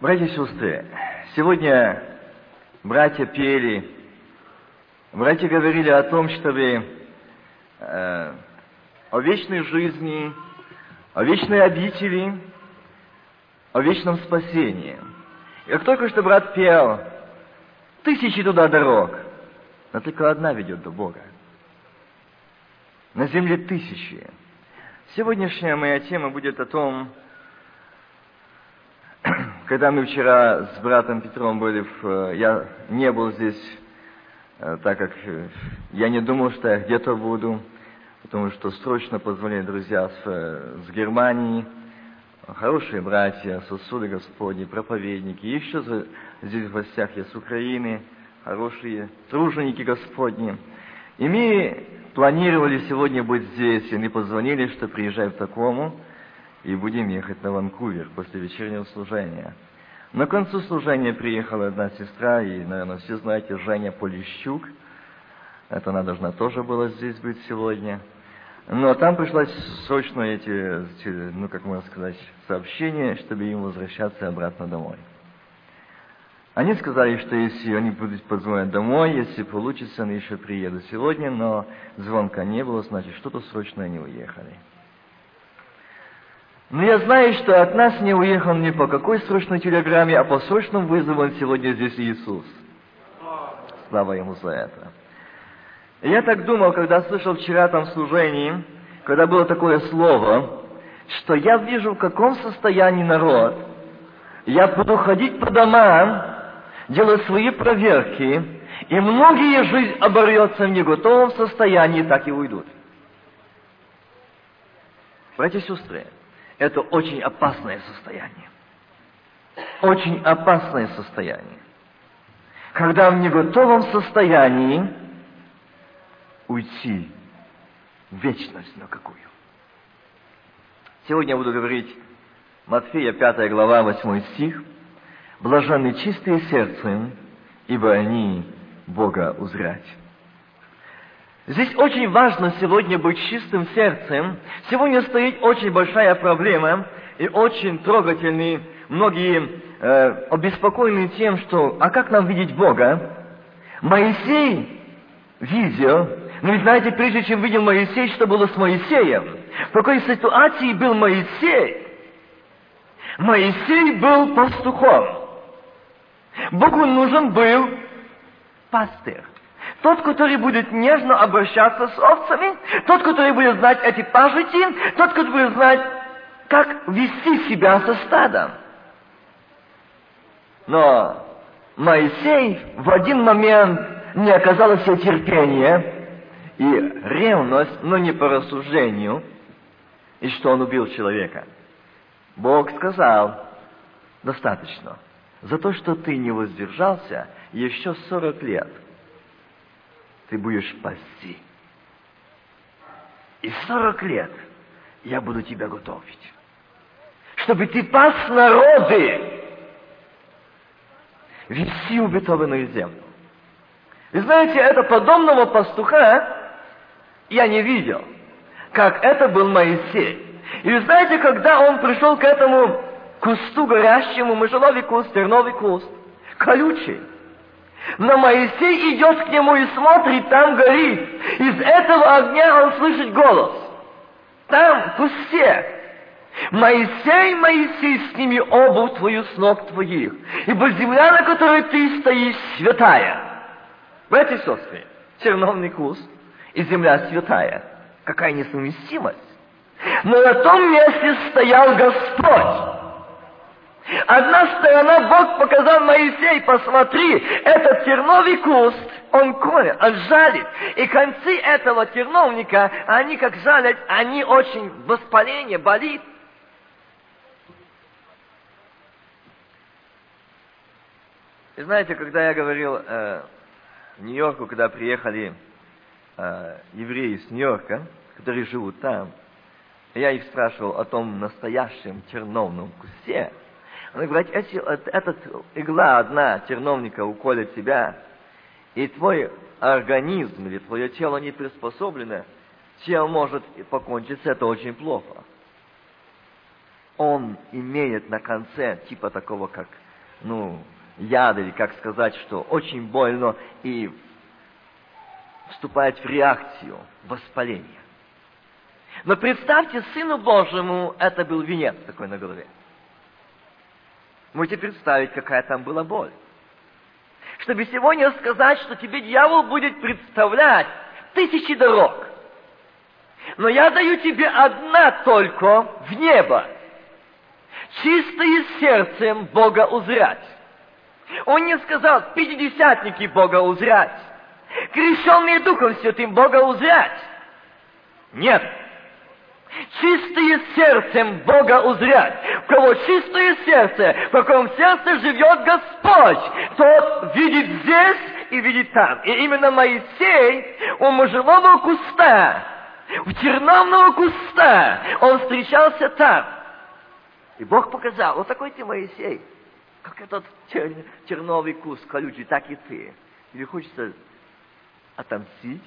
Братья и сестры, сегодня братья пели, братья говорили о том, чтобы э, о вечной жизни, о вечной обители, о вечном спасении. И как только что брат пел, тысячи туда дорог, но только одна ведет до Бога. На земле тысячи. Сегодняшняя моя тема будет о том, когда мы вчера с братом Петром были, в, э, я не был здесь, э, так как э, я не думал, что я где-то буду, потому что срочно позвонили друзья с, с Германии, хорошие братья, сосуды Господни, проповедники, еще здесь в гостях есть с Украины, хорошие труженики Господни. И мы планировали сегодня быть здесь, и они позвонили, что приезжай в такому, и будем ехать на Ванкувер после вечернего служения. На концу служения приехала одна сестра, и, наверное, все знаете, Женя Полищук. Это она должна тоже была здесь быть сегодня. Но там пришлось срочно эти, ну, как можно сказать, сообщения, чтобы им возвращаться обратно домой. Они сказали, что если они будут позвонить домой, если получится, они еще приедут сегодня, но звонка не было, значит, что-то срочно они уехали. Но я знаю, что от нас не уехал ни по какой срочной телеграмме, а по срочному вызову он сегодня здесь Иисус. Слава Ему за это. Я так думал, когда слышал вчера там служении, когда было такое слово, что я вижу, в каком состоянии народ. Я буду ходить по домам, делать свои проверки, и многие жизнь оборвется в неготовом состоянии, так и уйдут. Братья и сестры, это очень опасное состояние. Очень опасное состояние. Когда в неготовом состоянии уйти в вечность на какую. Сегодня я буду говорить Матфея 5 глава 8 стих. Блаженны чистые сердцем, ибо они Бога узрять. Здесь очень важно сегодня быть чистым сердцем. Сегодня стоит очень большая проблема и очень трогательные многие э, обеспокоены тем, что а как нам видеть Бога? Моисей видел, но вы знаете, прежде чем видел Моисей, что было с Моисеем? В какой ситуации был Моисей? Моисей был пастухом. Богу нужен был пастырь. Тот, который будет нежно обращаться с овцами, тот, который будет знать эти пажити, тот, который будет знать, как вести себя со стадом. Но Моисей в один момент не оказалось терпения и ревность, но не по рассуждению, и что он убил человека. Бог сказал, достаточно. За то, что ты не воздержался, еще сорок лет – ты будешь пасти. И сорок лет я буду тебя готовить. Чтобы ты пас народы, вести убитованную землю. И знаете, это подобного пастуха я не видел, как это был Моисей. И вы знаете, когда он пришел к этому кусту горящему, мышеловый куст, терновый куст, колючий, но Моисей идет к нему и смотрит, там горит. Из этого огня он слышит голос. Там, в кусте. Моисей, Моисей, сними обувь твою с ног твоих, ибо земля, на которой ты стоишь, святая. Братья и сестры, черновный куст и земля святая. Какая несовместимость. Но на том месте стоял Господь. Одна сторона Бог показал Моисей, посмотри, этот терновый куст, он колет, он жалит. И концы этого терновника, они как жалят, они очень воспаление, болит. И знаете, когда я говорил э, в Нью-Йорку, когда приехали э, евреи с Нью-Йорка, которые живут там, я их спрашивал о том настоящем терновном кусте, он говорит, если эта игла одна терновника уколет тебя, и твой организм или твое тело не приспособлено, чем может покончиться, это очень плохо. Он имеет на конце типа такого, как ну, яд, или как сказать, что очень больно, и вступает в реакцию воспаления. Но представьте, Сыну Божьему это был венец такой на голове. Можете представить, какая там была боль. Чтобы сегодня сказать, что тебе дьявол будет представлять тысячи дорог. Но я даю тебе одна только в небо. Чистое сердцем Бога узрять. Он не сказал, пятидесятники Бога узрять. Крещенные Духом Святым Бога узрять. Нет чистые сердцем Бога узрять. У кого чистое сердце, в каком сердце живет Господь, тот видит здесь и видит там. И именно Моисей у можжевого куста, у терновного куста, он встречался там. И Бог показал, вот такой ты Моисей, как этот тер, терновый куст колючий, так и ты. Тебе хочется отомстить,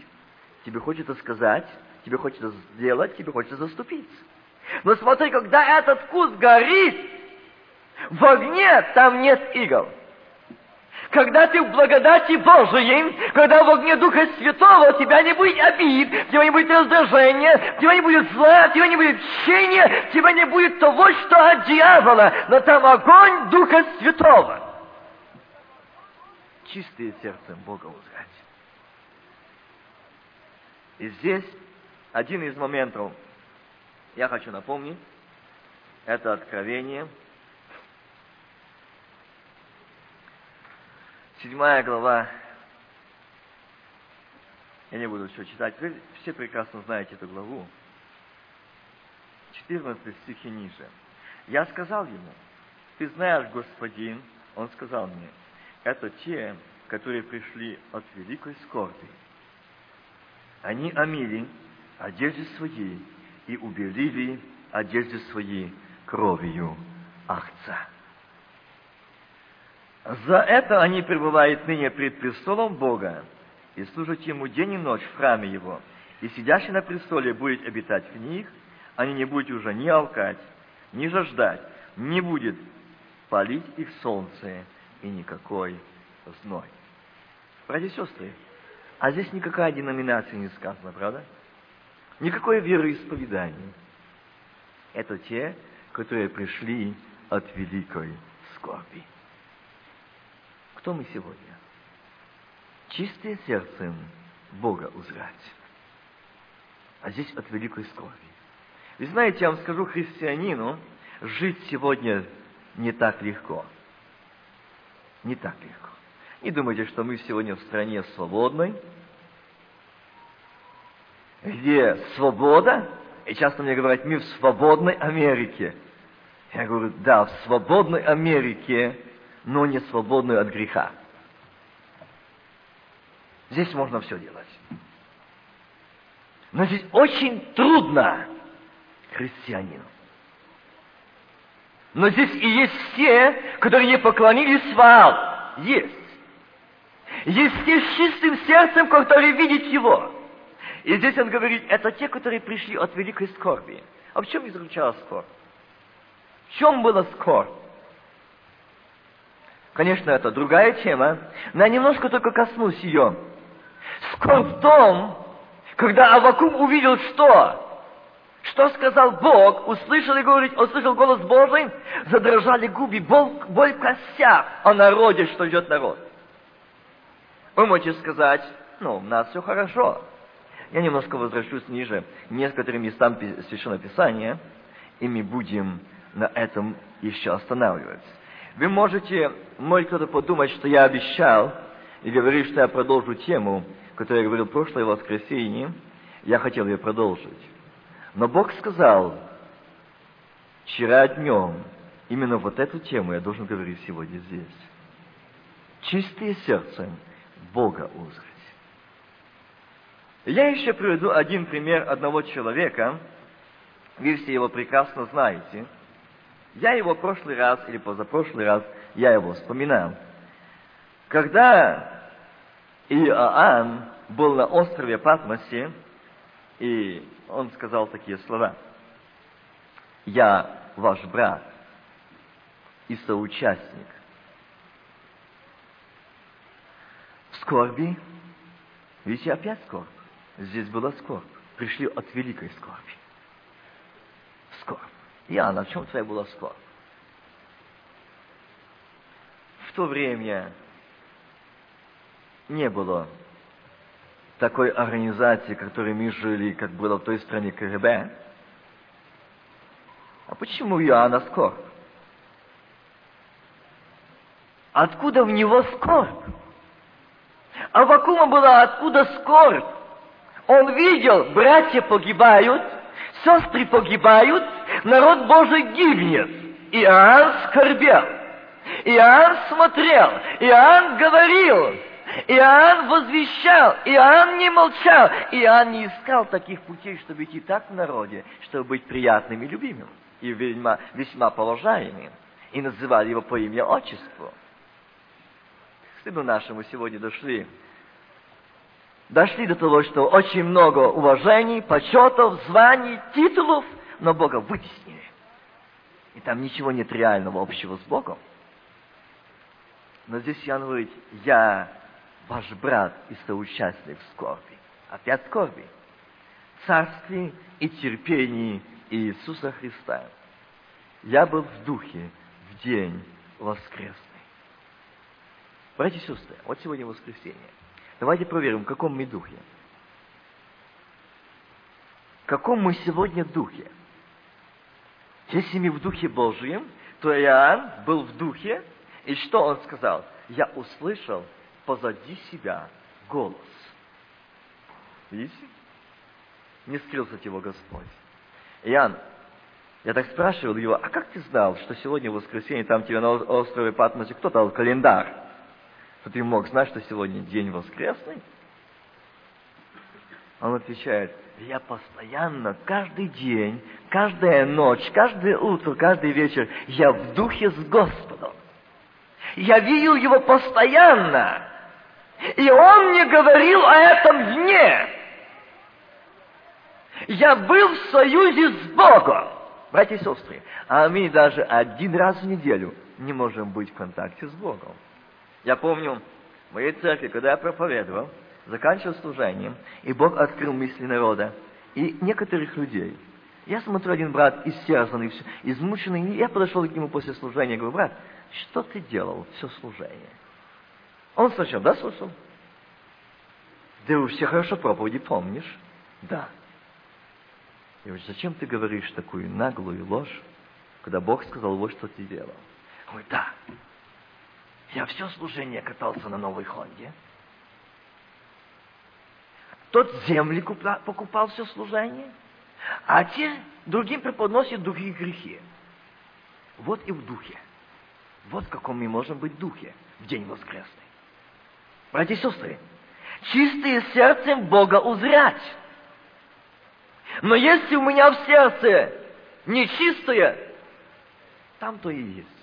тебе хочется сказать, тебе хочется сделать, тебе хочется заступиться. Но смотри, когда этот куст горит, в огне там нет игл. Когда ты в благодати Божией, когда в огне Духа Святого, у тебя не будет обид, у тебя не будет раздражения, у тебя не будет зла, у тебя не будет чения, у тебя не будет того, что от дьявола, но там огонь Духа Святого. Чистые сердцем Бога узрать. И здесь один из моментов, я хочу напомнить, это откровение. Седьмая глава. Я не буду все читать. Вы все прекрасно знаете эту главу. 14 стихи ниже. Я сказал ему, ты знаешь, господин, он сказал мне, это те, которые пришли от великой скорби. Они омили одежды своей и убелили одежды свои кровью Ахца. За это они пребывают ныне пред престолом Бога и служат Ему день и ночь в храме Его, и сидящий на престоле будет обитать в них, они не будут уже ни алкать, ни жаждать, не будет палить их солнце и никакой зной. Братья и сестры, а здесь никакая деноминация не сказана, правда? Никакое вероисповедание. Это те, которые пришли от великой скорби. Кто мы сегодня? Чистое сердцем Бога узрать. А здесь от великой скорби. Вы знаете, я вам скажу, христианину жить сегодня не так легко. Не так легко. Не думайте, что мы сегодня в стране свободной, где свобода, и часто мне говорят, мы в свободной Америке. Я говорю, да, в свободной Америке, но не свободной от греха. Здесь можно все делать. Но здесь очень трудно христианину. Но здесь и есть те, которые не поклонились Ваал. Есть. Есть те с чистым сердцем, которые видят его. И здесь он говорит, это те, которые пришли от великой скорби. А в чем заключалась скорбь? В чем была скорбь? Конечно, это другая тема, но я немножко только коснусь ее. Скорбь в том, когда Авакум увидел что? Что сказал Бог, услышал и говорит, услышал голос Божий, задрожали губы, боль, боль в костях о народе, что ждет народ. Вы можете сказать, ну, у нас все хорошо. Я немножко возвращусь ниже некоторым местам Священного Писания, и мы будем на этом еще останавливаться. Вы можете, может кто-то подумать, что я обещал, и говорить, что я продолжу тему, которую я говорил в прошлое воскресенье, я хотел ее продолжить. Но Бог сказал, вчера днем, именно вот эту тему я должен говорить сегодня здесь. Чистые сердцем Бога узрят. Я еще приведу один пример одного человека. Вы все его прекрасно знаете. Я его в прошлый раз или позапрошлый раз, я его вспоминал. Когда Иоанн был на острове Патмосе, и он сказал такие слова. «Я ваш брат и соучастник скорби. Видите, опять скорбь. Здесь была скорбь. Пришли от великой скорби. Скорбь. Иоанна, в чем твоя была скорбь? В то время не было такой организации, которой мы жили, как было в той стране КГБ. А почему Иоанна скорбь? Откуда в него скорбь? А Авакума была откуда скорбь? Он видел, братья погибают, сестры погибают, народ Божий гибнет. Иоанн скорбел. Иоанн смотрел, Иоанн говорил, Иоанн возвещал, Иоанн не молчал, Иоанн не искал таких путей, чтобы идти так в народе, чтобы быть приятным и любимым, и весьма, весьма положаемым, и называли его по имя отчеству. Стыду нашему сегодня дошли дошли до того, что очень много уважений, почетов, званий, титулов, но Бога вытеснили. И там ничего нет реального общего с Богом. Но здесь Иоанн говорит, я ваш брат и соучастник в скорби. Опять скорби. Царстве и терпении Иисуса Христа. Я был в духе в день воскресный. Братья и сестры, вот сегодня воскресенье. Давайте проверим, в каком мы духе. В каком мы сегодня духе? Если мы в духе Божьем, то Иоанн был в духе, и что он сказал? Я услышал позади себя голос. Видите? Не скрылся от его Господь. Иоанн, я так спрашивал его, а как ты знал, что сегодня воскресенье, там тебе на острове Патмосе кто дал календарь? Что ты мог знать, что сегодня день воскресный? Он отвечает, я постоянно, каждый день, каждая ночь, каждое утро, каждый вечер, я в духе с Господом. Я видел его постоянно. И он мне говорил о этом дне. Я был в союзе с Богом. Братья и сестры, а мы даже один раз в неделю не можем быть в контакте с Богом. Я помню, в моей церкви, когда я проповедовал, заканчивал служением, и Бог открыл мысли народа и некоторых людей. Я смотрю, один брат истерзанный, измученный, и я подошел к нему после служения говорю, брат, что ты делал все служение? Он сначала, да, слушал? Да уж все хорошо проповеди помнишь? Да. Я говорю, зачем ты говоришь такую наглую ложь, когда Бог сказал вот что ты делал? Он говорит, да. Я все служение катался на новой Хонде. Тот земли покупал все служение, а те другим преподносят другие грехи. Вот и в духе. Вот в каком мы можем быть духе в день воскресный. Братья и сестры, чистые сердцем Бога узрять. Но если у меня в сердце нечистое, там то и есть.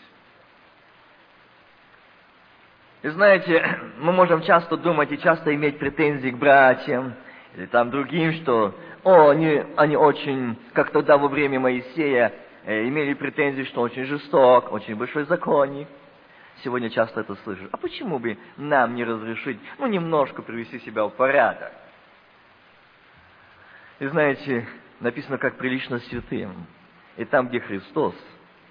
И знаете, мы можем часто думать и часто иметь претензии к братьям или там другим, что о, они, они очень, как тогда во время Моисея, э, имели претензии, что очень жесток, очень большой законник. Сегодня часто это слышишь. А почему бы нам не разрешить, ну, немножко привести себя в порядок? И знаете, написано, как прилично святым. И там, где Христос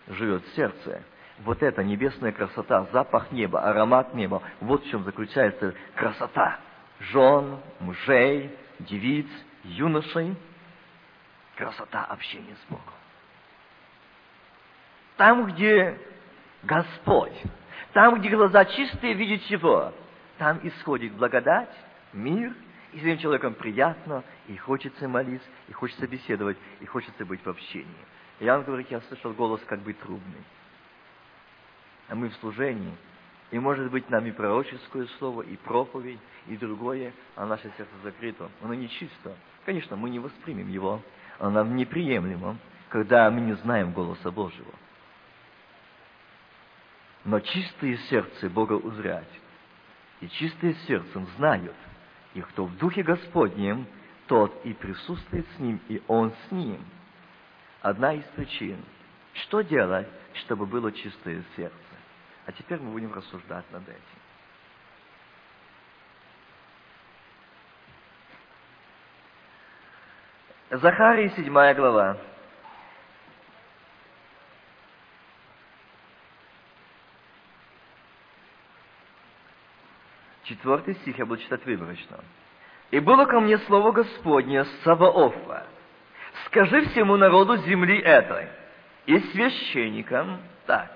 живет в сердце, вот эта небесная красота, запах неба, аромат неба, вот в чем заключается красота жен, мужей, девиц, юношей. Красота общения с Богом. Там, где Господь, там, где глаза чистые, видят Его, там исходит благодать, мир, и с этим человеком приятно, и хочется молиться, и хочется беседовать, и хочется быть в общении. Иоанн говорит, я слышал голос как бы трубный а мы в служении. И может быть нам и пророческое слово, и проповедь, и другое, а наше сердце закрыто. Оно нечисто. Конечно, мы не воспримем его. Оно нам неприемлемо, когда мы не знаем голоса Божьего. Но чистые сердце Бога узрять, и чистые сердцем знают, и кто в Духе Господнем, тот и присутствует с Ним, и Он с Ним. Одна из причин, что делать, чтобы было чистое сердце. А теперь мы будем рассуждать над этим. Захарии, 7 глава. Четвертый стих я буду читать выборочно. «И было ко мне слово Господне Саваофа, скажи всему народу земли этой и священникам так,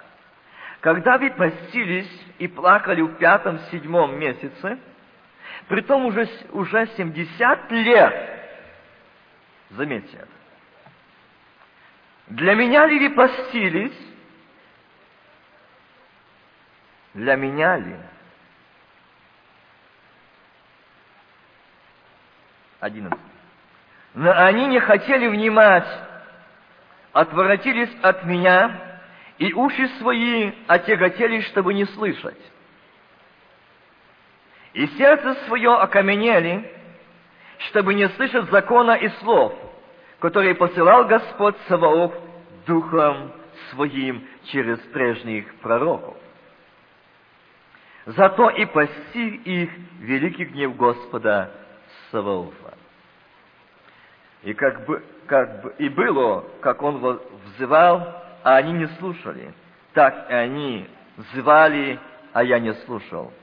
когда вы постились и плакали в пятом-седьмом месяце, притом уже, уже 70 лет, заметьте это, для меня ли вы постились? Для меня ли? 11. Но они не хотели внимать, отворотились от меня, и уши свои отяготели, чтобы не слышать. И сердце свое окаменели, чтобы не слышать закона и слов, которые посылал Господь Саваоф Духом Своим через прежних пророков. Зато и постиг их великий гнев Господа Саваофа. И как бы, как бы и было, как он взывал, а они не слушали, так и они взывали, а я не слушал,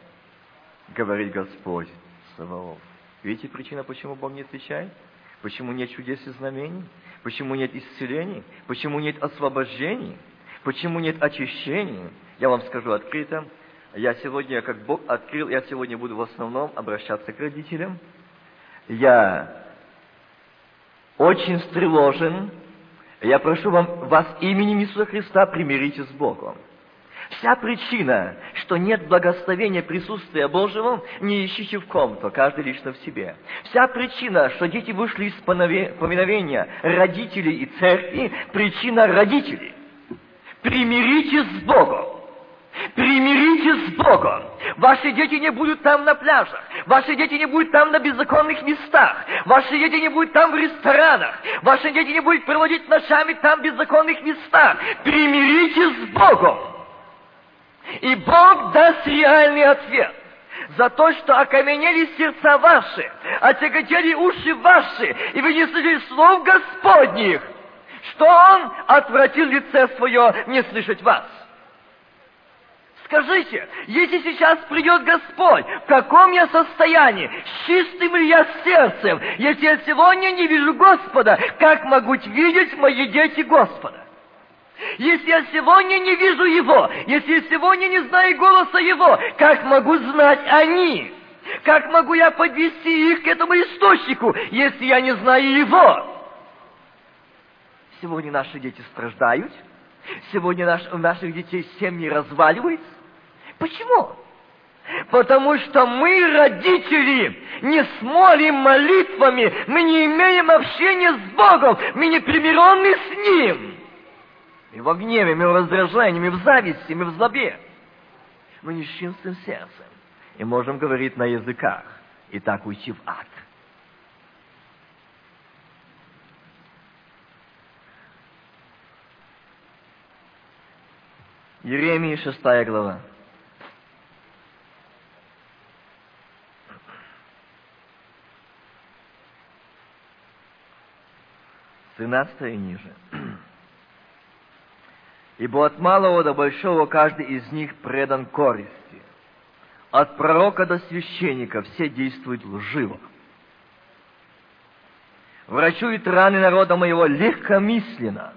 говорит Господь Саваоф. Видите причина, почему Бог не отвечает? Почему нет чудес и знамений? Почему нет исцелений? Почему нет освобождений? Почему нет очищений? Я вам скажу открыто, я сегодня, как Бог открыл, я сегодня буду в основном обращаться к родителям. Я очень встревожен. Я прошу вам, вас именем Иисуса Христа примирите с Богом. Вся причина, что нет благословения присутствия Божьего, не ищите в ком-то, каждый лично в себе. Вся причина, что дети вышли из поминовения родителей и церкви, причина родителей. Примиритесь с Богом. Примиритесь с Богом. Ваши дети не будут там на пляжах. Ваши дети не будут там на беззаконных местах. Ваши дети не будут там в ресторанах. Ваши дети не будут проводить ночами там в беззаконных местах. Примиритесь с Богом. И Бог даст реальный ответ за то, что окаменели сердца ваши, отяготели уши ваши, и вы не слышали слов Господних, что Он отвратил лице свое не слышать вас. Скажите, если сейчас придет Господь, в каком я состоянии? С чистым ли я сердцем? Если я сегодня не вижу Господа, как могут видеть мои дети Господа? Если я сегодня не вижу Его, если я сегодня не знаю голоса Его, как могу знать они? Как могу я подвести их к этому источнику, если я не знаю Его? Сегодня наши дети страждают, сегодня наш, у наших детей семьи разваливаются. Почему? Потому что мы, родители, не смолим молитвами, мы не имеем общения с Богом, мы не примирены с Ним. И в гневе, мы в раздражении, мы в зависти, мы в злобе. Мы не с чистым сердцем. И можем говорить на языках и так уйти в ад. Еремия, шестая глава. 13 и ниже. Ибо от малого до большого каждый из них предан користи. От пророка до священника все действуют лживо. Врачуют раны народа моего легкомысленно,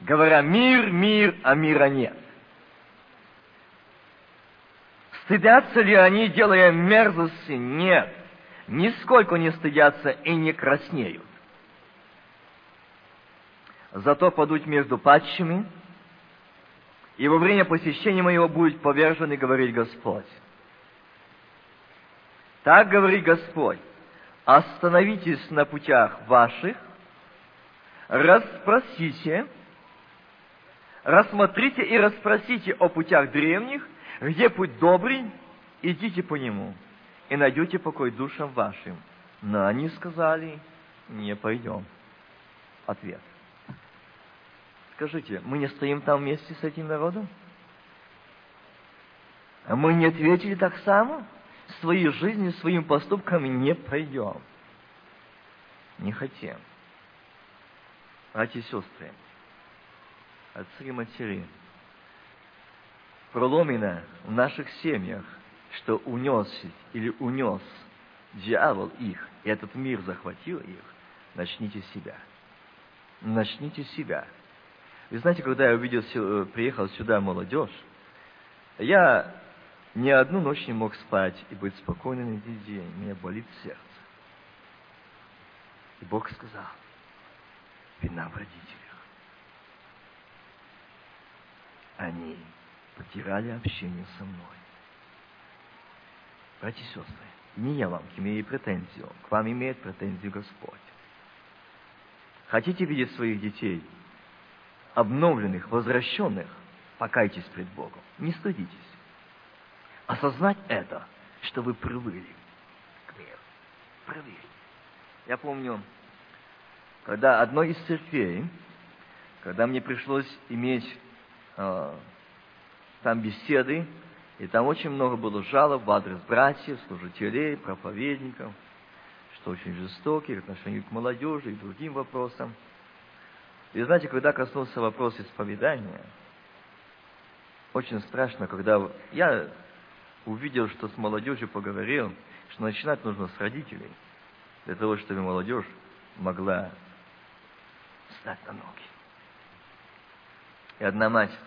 говоря «мир, мир, а мира нет». Стыдятся ли они, делая мерзости? Нет нисколько не стыдятся и не краснеют. Зато падут между падшими, и во время посещения моего будет повержен и говорит Господь. Так говорит Господь, остановитесь на путях ваших, расспросите, рассмотрите и расспросите о путях древних, где путь добрый, идите по нему и найдете покой душам вашим. Но они сказали, не пойдем. Ответ. Скажите, мы не стоим там вместе с этим народом? А мы не ответили так само? Своей жизнью, своим поступками не пойдем. не хотим. Братья и сестры, отцы и матери, проломено в наших семьях, что унес или унес дьявол их, и этот мир захватил их, начните себя. Начните себя. Вы знаете, когда я увидел, э, приехал сюда молодежь, я ни одну ночь не мог спать и быть спокойным на день. Мне болит сердце. И Бог сказал, вина в родителях. Они потеряли общение со мной. Братья и сестры, не я вам имею претензию, к вам имеет претензию Господь. Хотите видеть своих детей обновленных, возвращенных, покайтесь пред Богом. Не стыдитесь. Осознать это, что вы привыли к миру. Привыли. Я помню, когда одной из церквей, когда мне пришлось иметь э, там беседы, и там очень много было жалоб в адрес братьев, служителей, проповедников, что очень жестокие в отношении к молодежи и другим вопросам. И знаете, когда коснулся вопрос исповедания, очень страшно, когда я увидел, что с молодежью поговорил, что начинать нужно с родителей, для того, чтобы молодежь могла встать на ноги. И одна мать,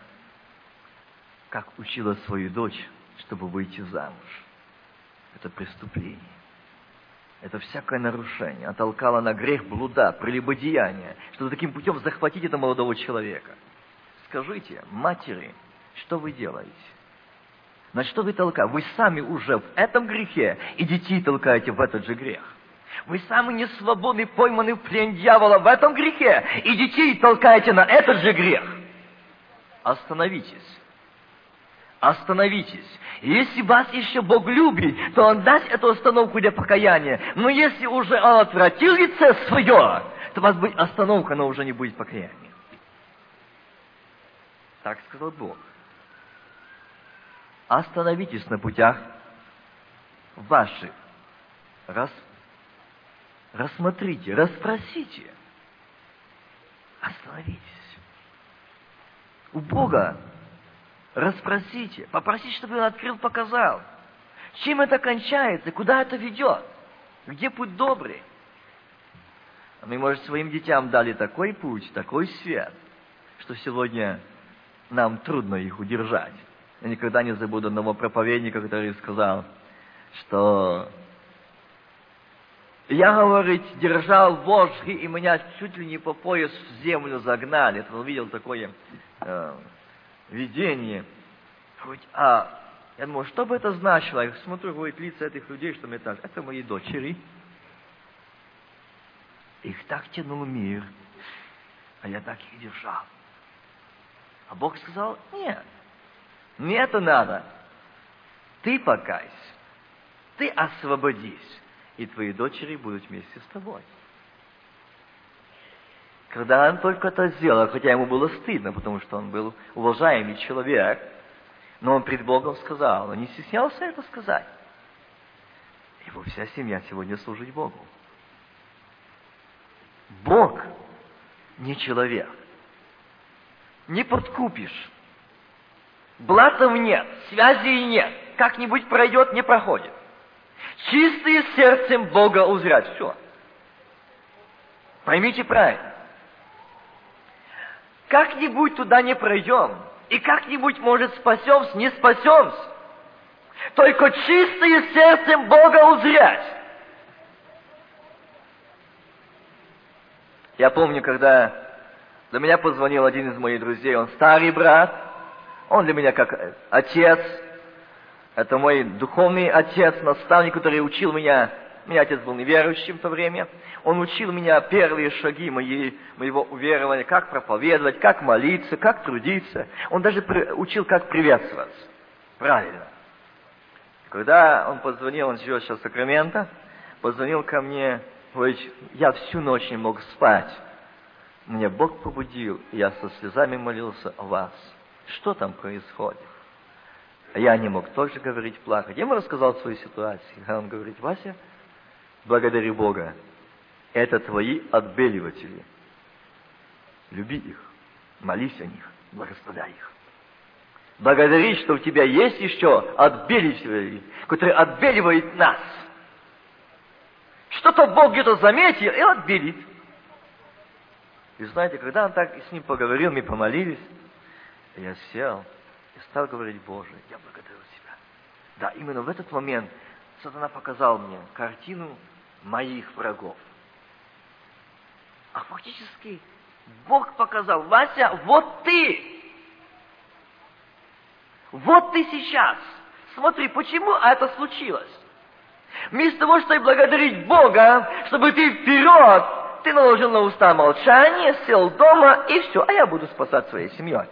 как учила свою дочь, чтобы выйти замуж. Это преступление. Это всякое нарушение. Отолкала на грех блуда, прелюбодеяния, чтобы таким путем захватить этого молодого человека. Скажите, матери, что вы делаете? На что вы толкаете? Вы сами уже в этом грехе и детей толкаете в этот же грех. Вы сами не свободны, пойманы в плен дьявола в этом грехе и детей толкаете на этот же грех. Остановитесь. Остановитесь. Если вас еще Бог любит, то Он даст эту остановку для покаяния. Но если уже Он отвратил лице свое, то у вас будет остановка, но уже не будет покаяния. Так сказал Бог. Остановитесь на путях ваших. Раз, рассмотрите, расспросите. Остановитесь. У Бога расспросите, попросите, чтобы Он открыл, показал. Чем это кончается, куда это ведет, где путь добрый. А мы, может, своим детям дали такой путь, такой свет, что сегодня нам трудно их удержать. Я никогда не забуду одного проповедника, который сказал, что я, говорит, держал вожги, и меня чуть ли не по пояс в землю загнали. Это он видел такое э, видение. Говорит, а я думаю, что бы это значило? Я смотрю, говорит, лица этих людей, что мне так, это мои дочери. Их так тянул мир, а я так их держал. А Бог сказал, нет, не это надо. Ты покайся, ты освободись, и твои дочери будут вместе с тобой. Когда он только это сделал, хотя ему было стыдно, потому что он был уважаемый человек, но он пред Богом сказал, он не стеснялся это сказать. Его вся семья сегодня служит Богу. Бог не человек. Не подкупишь. Блатов нет, связей нет. Как-нибудь пройдет, не проходит. Чистые сердцем Бога узрят. Все. Поймите правильно. Как-нибудь туда не пройдем. И как-нибудь, может, спасемся, не спасемся. Только чистые сердцем Бога узрять. Я помню, когда до меня позвонил один из моих друзей, он старый брат, он для меня как отец, это мой духовный отец, наставник, который учил меня меня отец был неверующим в то время. Он учил меня первые шаги моей, моего уверования, как проповедовать, как молиться, как трудиться. Он даже при, учил, как приветствоваться. Правильно. Когда он позвонил, он живет сейчас в Сакраменто, позвонил ко мне, говорит, я всю ночь не мог спать. Мне Бог побудил, и я со слезами молился о вас. Что там происходит? А я не мог тоже говорить, плакать. Я ему рассказал свою ситуацию. Он говорит, Вася, благодари Бога. Это твои отбеливатели. Люби их, молись о них, благословляй их. Благодари, что у тебя есть еще отбеливатели, которые отбеливают нас. Что-то Бог где-то заметил и отбелит. И знаете, когда он так с ним поговорил, мы помолились, я сел и стал говорить, Боже, я благодарю Тебя. Да, именно в этот момент сатана показал мне картину моих врагов. А фактически Бог показал, Вася, вот ты. Вот ты сейчас. Смотри, почему это случилось. Вместо того, чтобы благодарить Бога, чтобы ты вперед, ты наложил на уста молчание, сел дома и все, а я буду спасать своей семьей.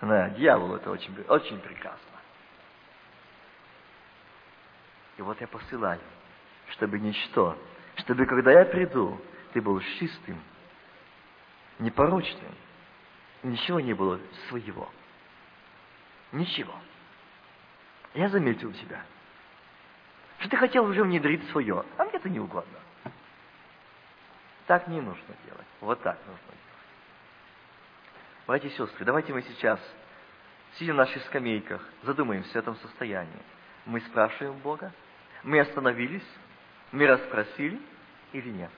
Да, дьявол это очень, очень прекрасно. И вот я посылаю, чтобы ничто, чтобы когда я приду, ты был чистым, непорочным, ничего не было своего. Ничего. Я заметил тебя, что ты хотел уже внедрить свое, а мне это не угодно. Так не нужно делать. Вот так нужно делать. Братья и сестры, давайте мы сейчас, сидя на наших скамейках, задумаемся в этом состоянии. Мы спрашиваем Бога, мы остановились, мы расспросили или нет.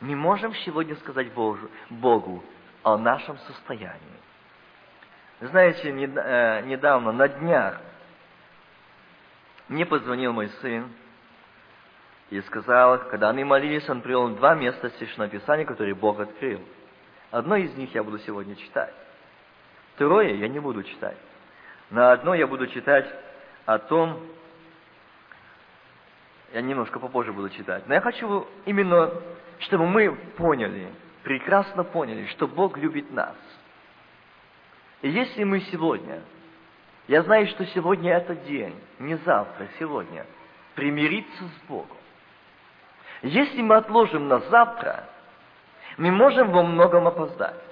Мы можем сегодня сказать Богу, Богу о нашем состоянии. Знаете, э, недавно, на днях, мне позвонил мой сын и сказал, когда они молились, он привел два места Священного Писания, которые Бог открыл – Одно из них я буду сегодня читать. Второе я не буду читать. На одно я буду читать о том, я немножко попозже буду читать. Но я хочу именно, чтобы мы поняли, прекрасно поняли, что Бог любит нас. И если мы сегодня, я знаю, что сегодня этот день, не завтра, сегодня, примириться с Богом. Если мы отложим на завтра, мы можем во многом опоздать.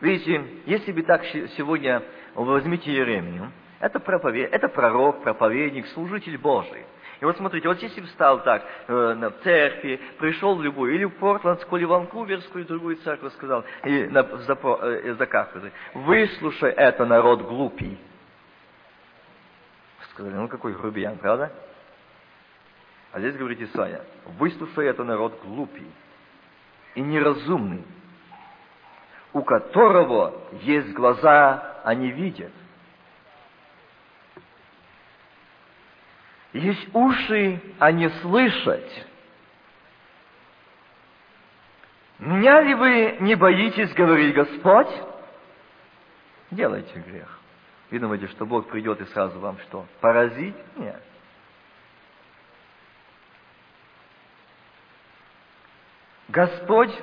Видите, если бы так сегодня возьмите Еремию, это, проповед... это пророк, проповедник, служитель Божий. И вот смотрите, вот если бы встал так э, на церкви, пришел в любую, или в Портландскую, или в Ванкуверскую, другую церковь, сказал, и на, за, э, за кафедрой, выслушай это, народ глупий. Сказали, ну какой грубиян, правда? А здесь говорит Исаия, выслушай это народ глупый и неразумный, у которого есть глаза, а не видят. Есть уши, а не слышать. Меня ли вы не боитесь, говорит Господь? Делайте грех. Вы думаете, что Бог придет и сразу вам что? Поразить? Нет. Господь,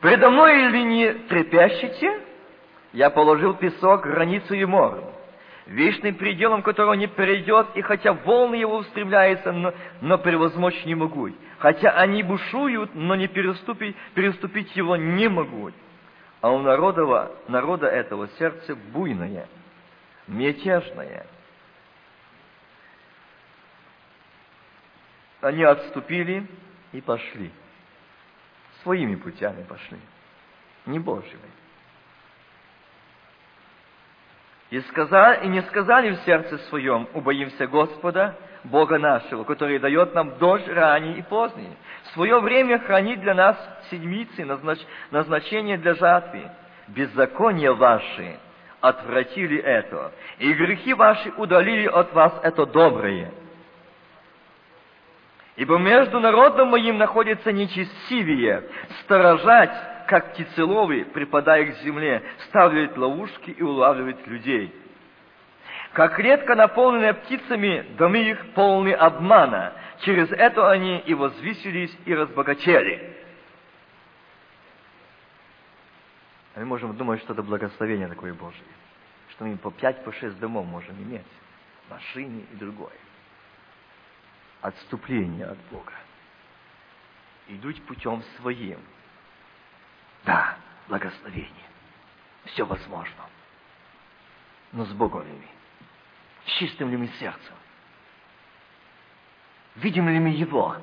предо мной ли не трепещете? Я положил песок, границу и морю, вечным пределом которого не перейдет, и хотя волны его устремляются, но, но превозмочь не могу. Хотя они бушуют, но не переступить, переступить его не могу. А у народа, народа этого сердце буйное, мятежное. Они отступили, и пошли. Своими путями пошли, не Божьими. И, сказали, и не сказали в сердце своем, убоимся Господа, Бога нашего, который дает нам дождь ранний и поздний. Свое время хранит для нас седмицы, назнач, назначение для жатвы. Беззакония ваши отвратили это, и грехи ваши удалили от вас это доброе. Ибо между народом моим находится нечестивее, сторожать, как птицеловы, припадая к земле, ставляют ловушки и улавливают людей. Как редко наполненные птицами, домы их полны обмана. Через это они и возвысились, и разбогатели. А мы можем думать, что это благословение такое Божие, что мы по пять, по шесть домов можем иметь, машины и другое отступление от Бога. Идуть путем своим. Да, благословение. Все возможно. Но с Богом ли мы? С чистым ли мы сердцем? Видим ли мы Его?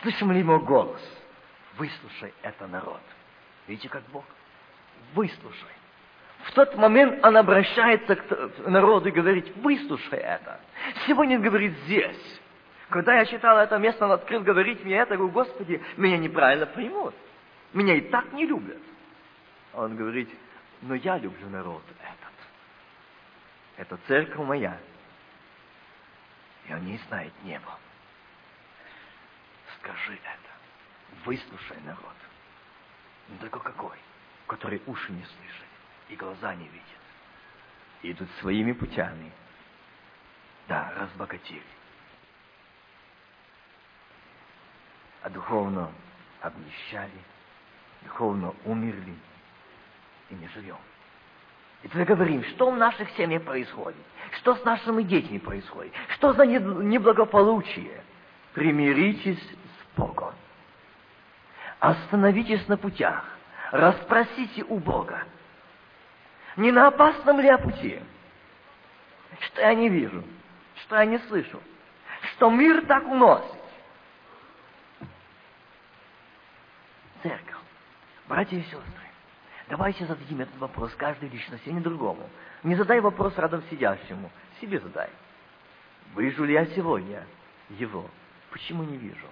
Слышим ли Его голос? Выслушай это, народ. Видите, как Бог? Выслушай. В тот момент он обращается к народу и говорит, выслушай это. Сегодня говорит здесь. Когда я читал это место, он открыл говорить мне это, говорю, Господи, меня неправильно примут. Меня и так не любят. Он говорит, но я люблю народ этот. Это церковь моя. И он не знает небо. Скажи это. Выслушай народ. Но только какой? Который уши не слышат и глаза не видят. И идут своими путями. Да, разбогатели. А духовно обнищали, духовно умерли. И не живем. И тогда говорим, что в наших семьях происходит, что с нашими детьми происходит, что за неблагополучие. Примиритесь с Богом. Остановитесь на путях, расспросите у Бога, не на опасном ли я пути, что я не вижу, что я не слышу, что мир так уносит. Церковь, братья и сестры, Давайте зададим этот вопрос каждой личности, а не другому. Не задай вопрос рядом сидящему, себе задай. Вижу ли я сегодня его? Почему не вижу?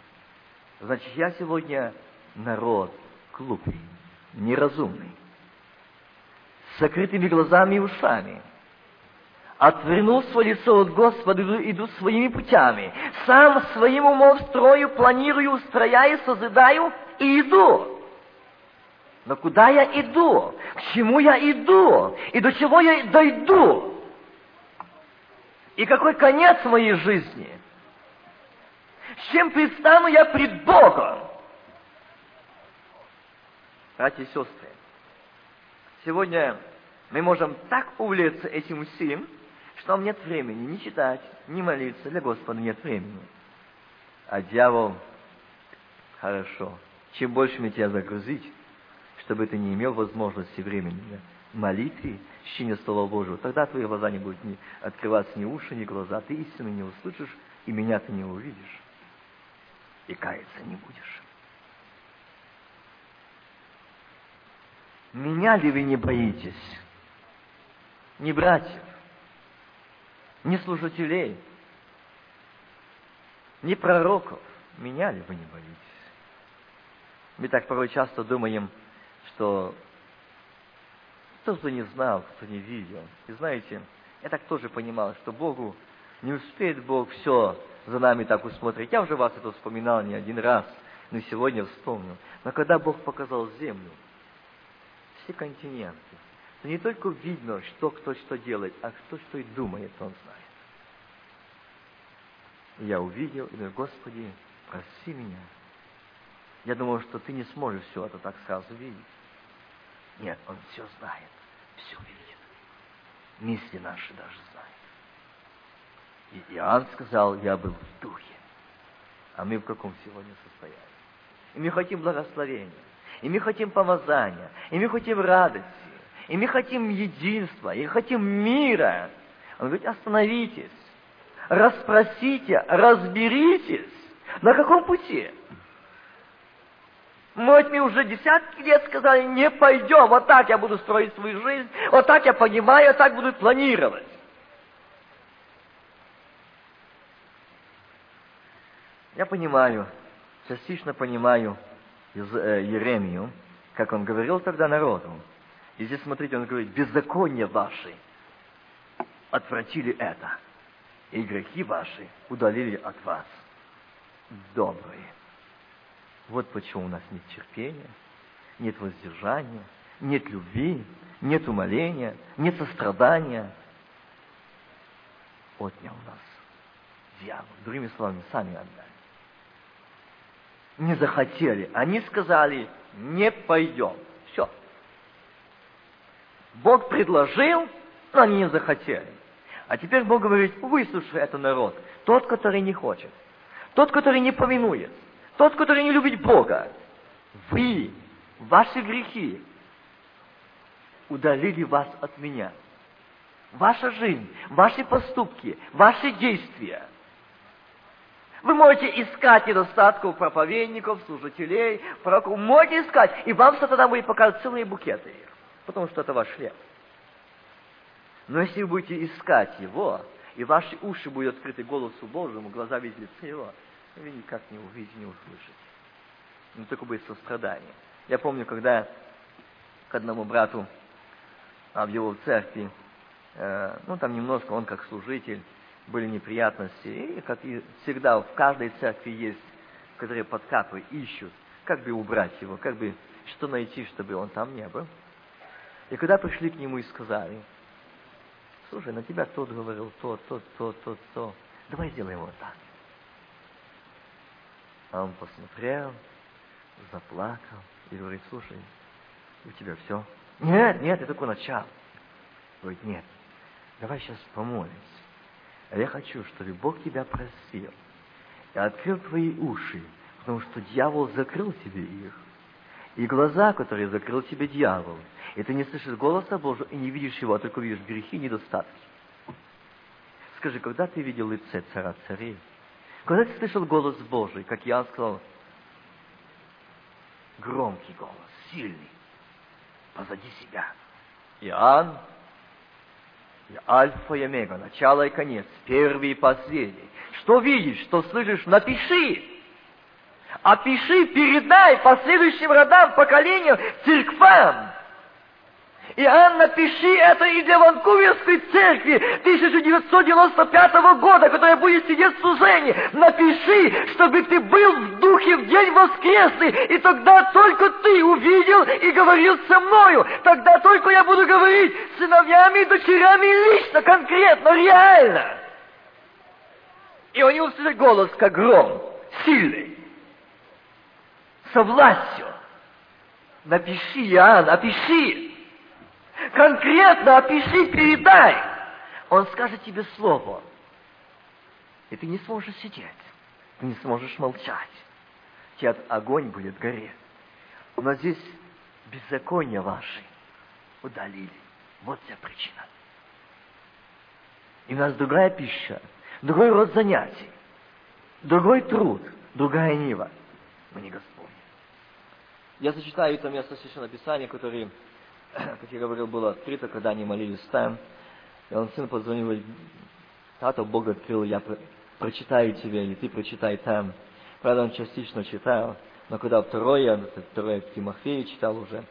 Значит, я сегодня народ глупый, неразумный, с закрытыми глазами и ушами. Отвернул свое лицо от Господа, иду своими путями. Сам своим умом строю, планирую, устрояю, созидаю и иду. Но куда я иду? К чему я иду? И до чего я дойду? И какой конец моей жизни? С чем предстану я пред Богом? Братья и сестры, сегодня мы можем так увлечься этим усилием, что нам нет времени ни читать, ни молиться. Для Господа нет времени. А дьявол, хорошо, чем больше мне тебя загрузить, чтобы ты не имел возможности времени молитве, чтения Слова Божьего. Тогда твои глаза не будут ни открываться ни уши, ни глаза. Ты истину не услышишь, и меня ты не увидишь. И каяться не будешь. Меня ли вы не боитесь? Ни братьев, ни служителей, ни пророков. Меня ли вы не боитесь? Мы так порой часто думаем, что кто кто не знал, кто не видел. И знаете, я так тоже понимал, что Богу не успеет Бог все за нами так усмотреть. Я уже вас это вспоминал не один раз, но сегодня вспомнил. Но когда Бог показал землю, все континенты, то не только видно, что кто что делает, а кто что и думает, Он знает. И я увидел и говорю, Господи, проси меня. Я думал, что ты не сможешь все это так сразу видеть. Нет, Он все знает, все видит. Мысли наши даже знает. И Иоанн сказал, я был в духе. А мы в каком сегодня состоянии? И мы хотим благословения, и мы хотим помазания, и мы хотим радости, и мы хотим единства, и хотим мира. Он говорит, остановитесь, расспросите, разберитесь, на каком пути. Мы мне уже десятки лет сказали, не пойдем, вот так я буду строить свою жизнь, вот так я понимаю, так буду планировать. Я понимаю, частично понимаю из э, Еремию, как он говорил тогда народу. И здесь, смотрите, он говорит, беззаконие ваши отвратили это, и грехи ваши удалили от вас добрые. Вот почему у нас нет терпения, нет воздержания, нет любви, нет умоления, нет сострадания. Отнял нас дьявол. Другими словами, сами отдали. Не захотели. Они сказали, не пойдем. Все. Бог предложил, но они не захотели. А теперь Бог говорит, выслушай это народ. Тот, который не хочет. Тот, который не повинуется тот, который не любит Бога, вы, ваши грехи, удалили вас от меня. Ваша жизнь, ваши поступки, ваши действия, Вы можете искать недостатков проповедников, служителей, пророков. Можете искать, и вам тогда будет показывать целые букеты их, потому что это ваш хлеб. Но если вы будете искать Его, и ваши уши будут открыты голосу Божьему, глаза видят лицо Его, вы никак не увидите, не услышите. Но только будет сострадание. Я помню, когда к одному брату а в его церкви, э, ну там немножко он как служитель, были неприятности. И, как и всегда, в каждой церкви есть, которые подкапывают, ищут, как бы убрать его, как бы что найти, чтобы он там не был. И когда пришли к нему и сказали, слушай, на тебя тот говорил, тот, тот, тот, тот, тот, давай сделаем вот так. А он посмотрел, заплакал и говорит, слушай, у тебя все. Нет, нет, это только начало. Говорит, нет, давай сейчас помолимся. А я хочу, чтобы Бог тебя просил и открыл твои уши, потому что дьявол закрыл тебе их. И глаза, которые закрыл тебе дьявол. И ты не слышишь голоса Божьего и не видишь его, а только видишь грехи и недостатки. Скажи, когда ты видел лице цара царей? Когда ты слышал голос Божий, как я сказал, громкий голос, сильный, позади себя. Иоанн я Альфа и Омега, начало и конец, первый и последний. Что видишь, что слышишь, напиши. Опиши, передай последующим родам, поколениям, церквам. Иоанн, напиши это и для Ванкуверской церкви 1995 года, которая будет сидеть в Сузене. Напиши, чтобы ты был в духе в день воскресный, и тогда только ты увидел и говорил со мною. Тогда только я буду говорить с сыновьями и дочерями лично, конкретно, реально. И они услышат голос, как гром, сильный, со властью. Напиши, Иоанн, опиши конкретно опиши, передай. Он скажет тебе слово. И ты не сможешь сидеть. Ты не сможешь молчать. Тебе огонь будет гореть. Но здесь беззаконие ваши удалили. Вот вся причина. И у нас другая пища, другой род занятий, другой труд, другая нива. Мы не Господь. Я зачитаю это место Священного Писания, которое как я говорил, было открыто, когда они молились там. И он сын позвонил, говорит, Бог открыл, я прочитаю тебе, и ты прочитай там. Правда, он частично читал, но когда второе, второе Тимофея читал уже,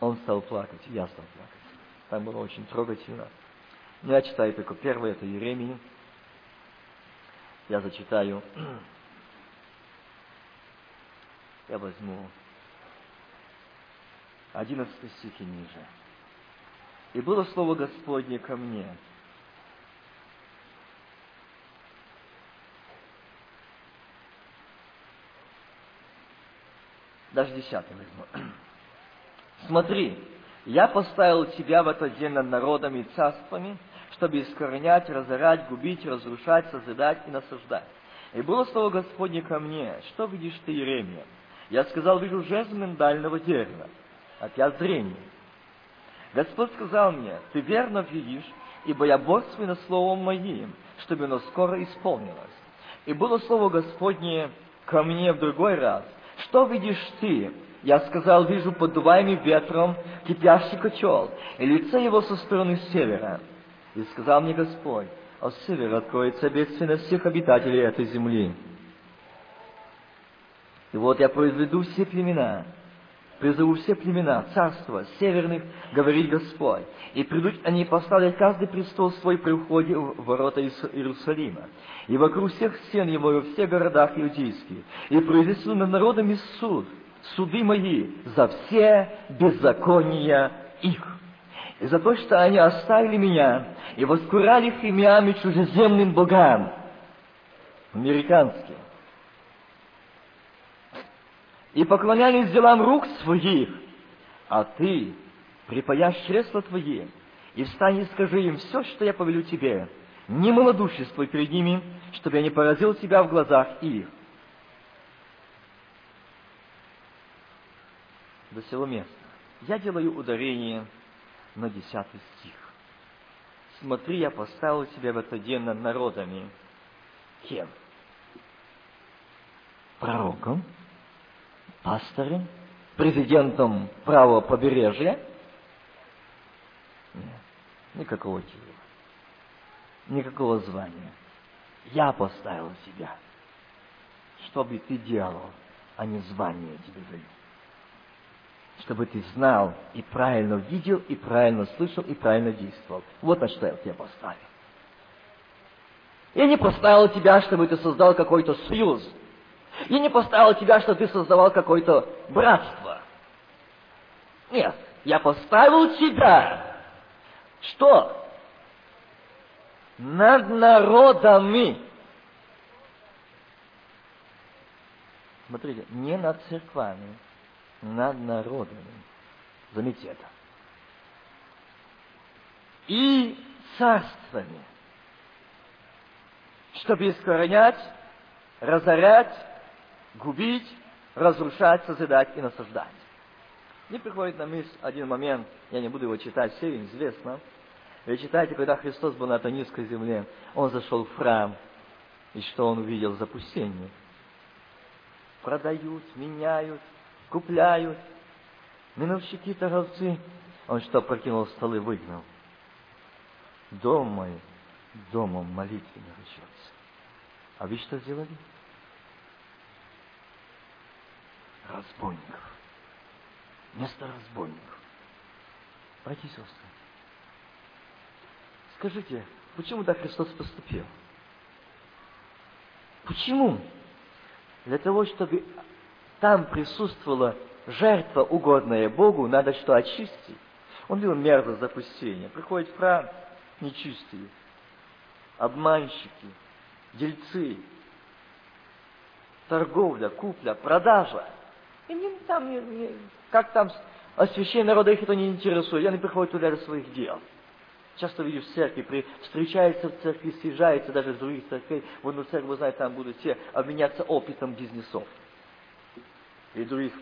он стал плакать, я стал плакать. Там было очень трогательно. Но я читаю только первое, это Еремии. Я зачитаю. Я возьму 11 стих и ниже. «И было слово Господне ко мне, даже десятый возьму. Смотри, я поставил тебя в этот день над народами и царствами, чтобы искоренять, разорять, губить, разрушать, созидать и насаждать. И было слово Господне ко мне, что видишь ты, Иеремия? Я сказал, вижу жезл миндального дерева опять зрение. Господь сказал мне, ты верно видишь, ибо я бодствую словом моим, чтобы оно скоро исполнилось. И было слово Господне ко мне в другой раз. Что видишь ты? Я сказал, вижу подуваемый ветром кипящий котел, и лице его со стороны севера. И сказал мне Господь, а с севера откроется бедствие всех обитателей этой земли. И вот я произведу все племена, призову все племена, царства, северных, говорит Господь. И придут они поставлять каждый престол свой при входе в ворота Иерусалима. И вокруг всех стен его во всех городах иудейских. И произнесу над народами суд, суды мои за все беззакония их. И за то, что они оставили меня и воскурали имями чужеземным богам, американским, и поклонялись делам рук своих, а ты припаяшь чресла твои, и встань и скажи им все, что я повелю тебе, не малодушествуй перед ними, чтобы я не поразил тебя в глазах их. До сего места. Я делаю ударение на десятый стих. Смотри, я поставил тебя в этот день над народами. Кем? пророком, пастором, президентом правого побережья. Нет, никакого титула, никакого звания. Я поставил себя, чтобы ты делал, а не звание тебе даю. Чтобы ты знал и правильно видел, и правильно слышал, и правильно действовал. Вот на что я тебя поставил. Я не поставил тебя, чтобы ты создал какой-то союз. Я не поставил тебя, чтобы ты создавал какое-то братство. Нет, я поставил тебя. Что? Над народами. Смотрите, не над церквами, над народами. Заметьте это. И царствами чтобы искоренять, разорять, губить, разрушать, созидать и насаждать. Мне приходит на мысль один момент, я не буду его читать, все известно. Вы читаете, когда Христос был на этой низкой земле, Он зашел в храм, и что Он увидел? Запустение. Продают, меняют, купляют. Миновщики, торговцы. Он что, прокинул столы, выгнал. Дом мой домом молитвы наречется. А вы что сделали? Разбойников. Вместо разбойников. Братья и сестры, скажите, почему так Христос поступил? Почему? Для того, чтобы там присутствовала жертва, угодная Богу, надо что очистить. Он видел мерзость запустения. Приходит храм, нечистые обманщики, дельцы, торговля, купля, продажа. И не, там, не, не, как там освящение народа их это не интересует. Они приходят туда для своих дел. Часто видишь в церкви, при, встречаются в церкви, съезжаются даже из других церквей. В одну церковь, знаете, там будут все обменяться опытом бизнесов и других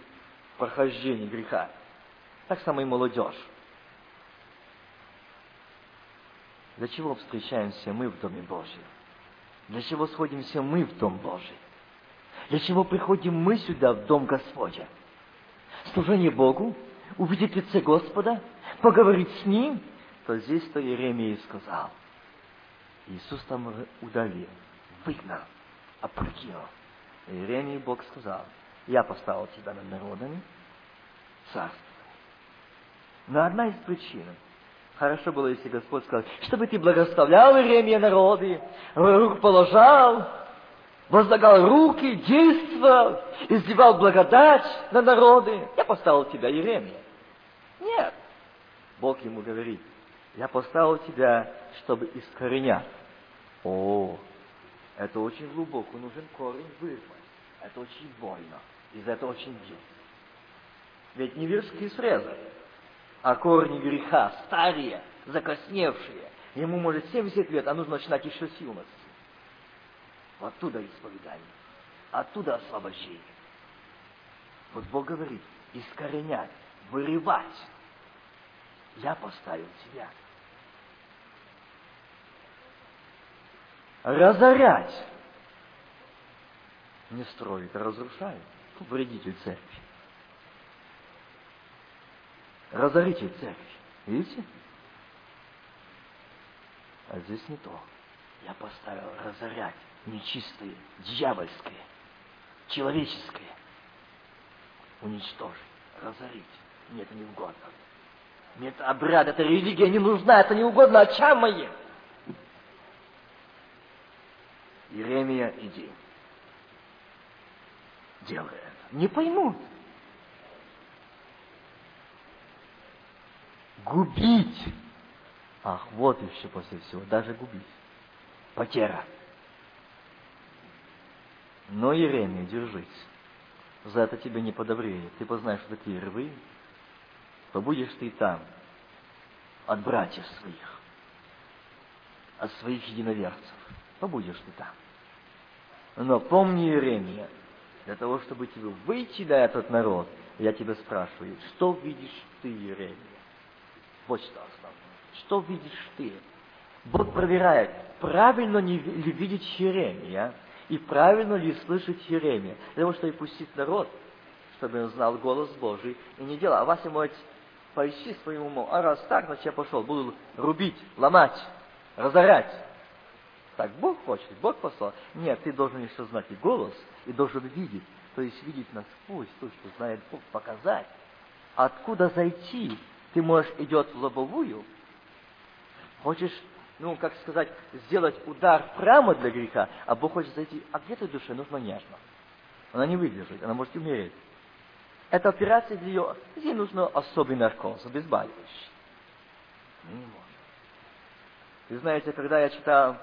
прохождений греха. Так само и молодежь. Для чего встречаемся мы в Доме Божьем? Для чего сходимся мы в Дом Божий? Для чего приходим мы сюда, в Дом Господня? Служение Богу, увидеть лице Господа, поговорить с Ним, то здесь-то Иеремия сказал. Иисус там удалил, выгнал, опрокинул. Иеремии Бог сказал, я поставил тебя над народами, царство. Но одна из причин, Хорошо было, если Господь сказал, чтобы ты благословлял Иеремия народы, рук положал, возлагал руки, действовал, изливал благодать на народы. Я поставил тебя, Иеремия. Нет. Бог ему говорит, я поставил тебя, чтобы искоренять. О, это очень глубоко, нужен корень вырвать. Это очень больно. И за это очень бьет. Ведь не вершки срезать а корни греха, старые, закосневшие. Ему может 70 лет, а нужно начинать еще с юности. Оттуда исповедание, оттуда освобождение. Вот Бог говорит, искоренять, вырывать. Я поставил тебя. Разорять. Не строит, а разрушает. Вредитель церкви разорите церковь. Видите? А здесь не то. Я поставил разорять нечистое, дьявольское, человеческое. Уничтожить, разорить. Мне это не угодно. Мне это обряд, эта религия не нужна, это не угодно очам моим. Иеремия, иди. Делай это. Не поймут. Губить. Ах, вот еще после всего, даже губить. Потеря. Но, Еремия, держись. За это тебе не подобреет. Ты познаешь, что такие рвы. Побудешь ты там от братьев своих, от своих единоверцев. Побудешь ты там. Но помни, Еремия, для того, чтобы тебе выйти на этот народ, я тебя спрашиваю, что видишь ты, Еремия? Вот что основное. Что видишь ты? Бог проверяет, правильно ли видит Еремия, И правильно ли слышать Еремия? Для того, чтобы пустить народ, чтобы он знал голос Божий и не делал. А Вася может поищи своим умом. А раз так, значит я пошел, буду рубить, ломать, разорять. Так Бог хочет, Бог послал. Нет, ты должен еще знать и голос, и должен видеть. То есть видеть насквозь то, что знает Бог, показать. Откуда зайти? Ты можешь идет в лобовую. Хочешь, ну, как сказать, сделать удар прямо для греха, а Бог хочет зайти, а где ты душе нужно нежно. Она не выдержит, она может умереть. Эта операция для ее, ей нужно особый наркоз, обезболивающий. Не может. И знаете, когда я читал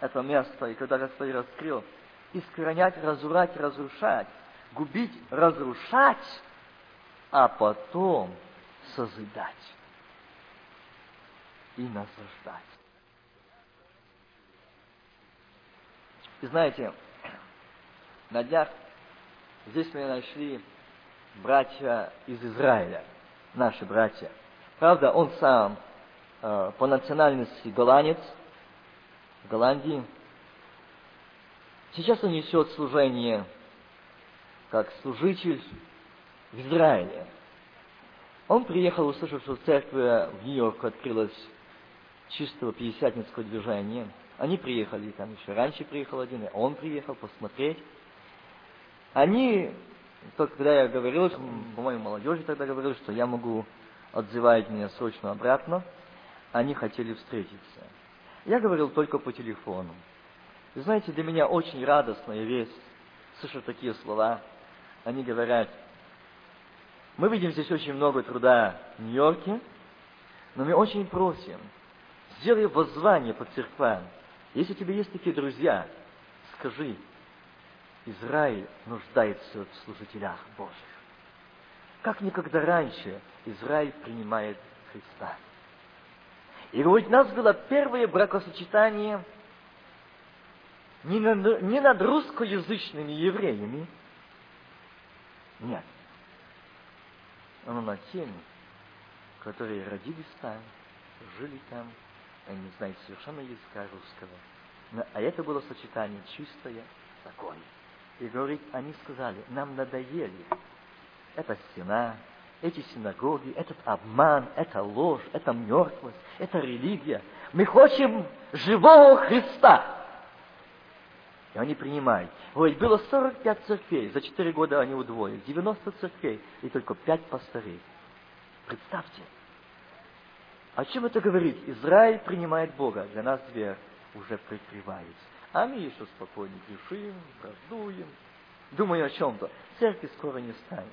это место, и когда Господь раскрыл, искоренять, разурать, разрушать, губить, разрушать, а потом созидать и наслаждать. И знаете, на днях здесь мы нашли братья из Израиля, наши братья. Правда, он сам э, по национальности голландец, в Голландии. Сейчас он несет служение как служитель в Израиле. Он приехал, услышав, что церковь в Нью-Йорк открылась чистого пятидесятницкого движения. Они приехали, там еще раньше приехал один, и он приехал посмотреть. Они, только когда я говорил, по-моему, молодежи тогда говорил, что я могу отзывать меня срочно обратно, они хотели встретиться. Я говорил только по телефону. И знаете, для меня очень радостная весть, слышать такие слова. Они говорят, мы видим здесь очень много труда в Нью-Йорке, но мы очень просим, сделай воззвание по церквам. Если у тебя есть такие друзья, скажи, Израиль нуждается в служителях Божьих. Как никогда раньше Израиль принимает Христа. И говорит, у нас было первое бракосочетание не над, не над русскоязычными евреями, нет, но над теми, которые родились там, жили там, они не знают совершенно языка русского. А это было сочетание чистое, такое. И говорит, они сказали, нам надоели эта стена, эти синагоги, этот обман, эта ложь, эта мертвость, эта религия. Мы хотим живого Христа. И они принимают. Говорит, было 45 церквей, за 4 года они удвоили, 90 церквей, и только 5 пастырей. Представьте. О чем это говорит? Израиль принимает Бога, для нас дверь уже прикрывается. А мы еще спокойно грешим, враждуем, думаем о чем-то. Церкви скоро не станет.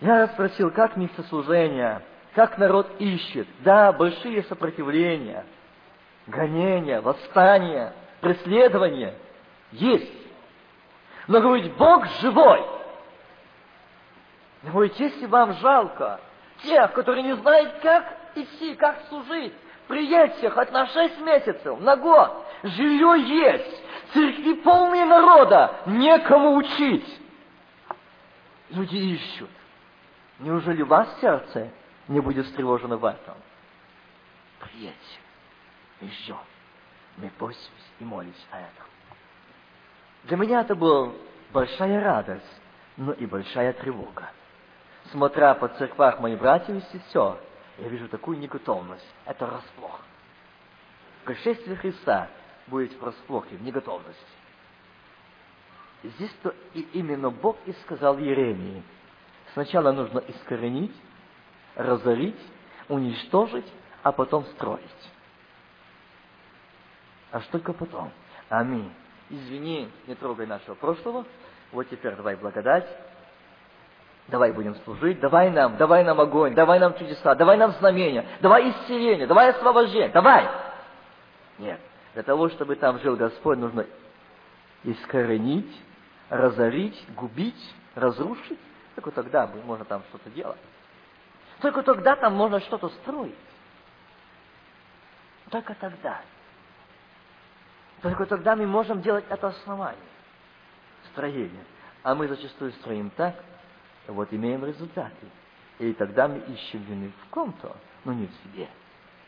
Я спросил, как местослужение, как народ ищет. Да, большие сопротивления, гонения, восстания, преследования есть. Но говорит, Бог живой. Говорит, если вам жалко тех, которые не знают, как идти, как служить, приедьте хоть на шесть месяцев, на год. Жилье есть, церкви полные народа, некому учить. Люди ищут. Неужели у вас сердце не будет встревожено в этом? Приедьте и ждем. Мы постимся и молимся о этом. Для меня это была большая радость, но и большая тревога. Смотря по церквах моих братьев и сестер, я вижу такую неготовность. Это расплох. Пришествие Христа будет в расплохе, в неготовности. Здесь-то и именно Бог и сказал Еремии – Сначала нужно искоренить, разорить, уничтожить, а потом строить. А что только потом. Аминь. Извини, не трогай нашего прошлого. Вот теперь давай благодать. Давай будем служить. Давай нам, давай нам огонь, давай нам чудеса, давай нам знамения, давай исцеление, давай освобождение, давай. Нет. Для того, чтобы там жил Господь, нужно искоренить, разорить, губить, разрушить, только тогда можно там что-то делать. Только тогда там можно что-то строить. Только тогда. Только тогда мы можем делать это основание. Строение. А мы зачастую строим так, вот имеем результаты. И тогда мы ищем вины в ком-то, но не в себе.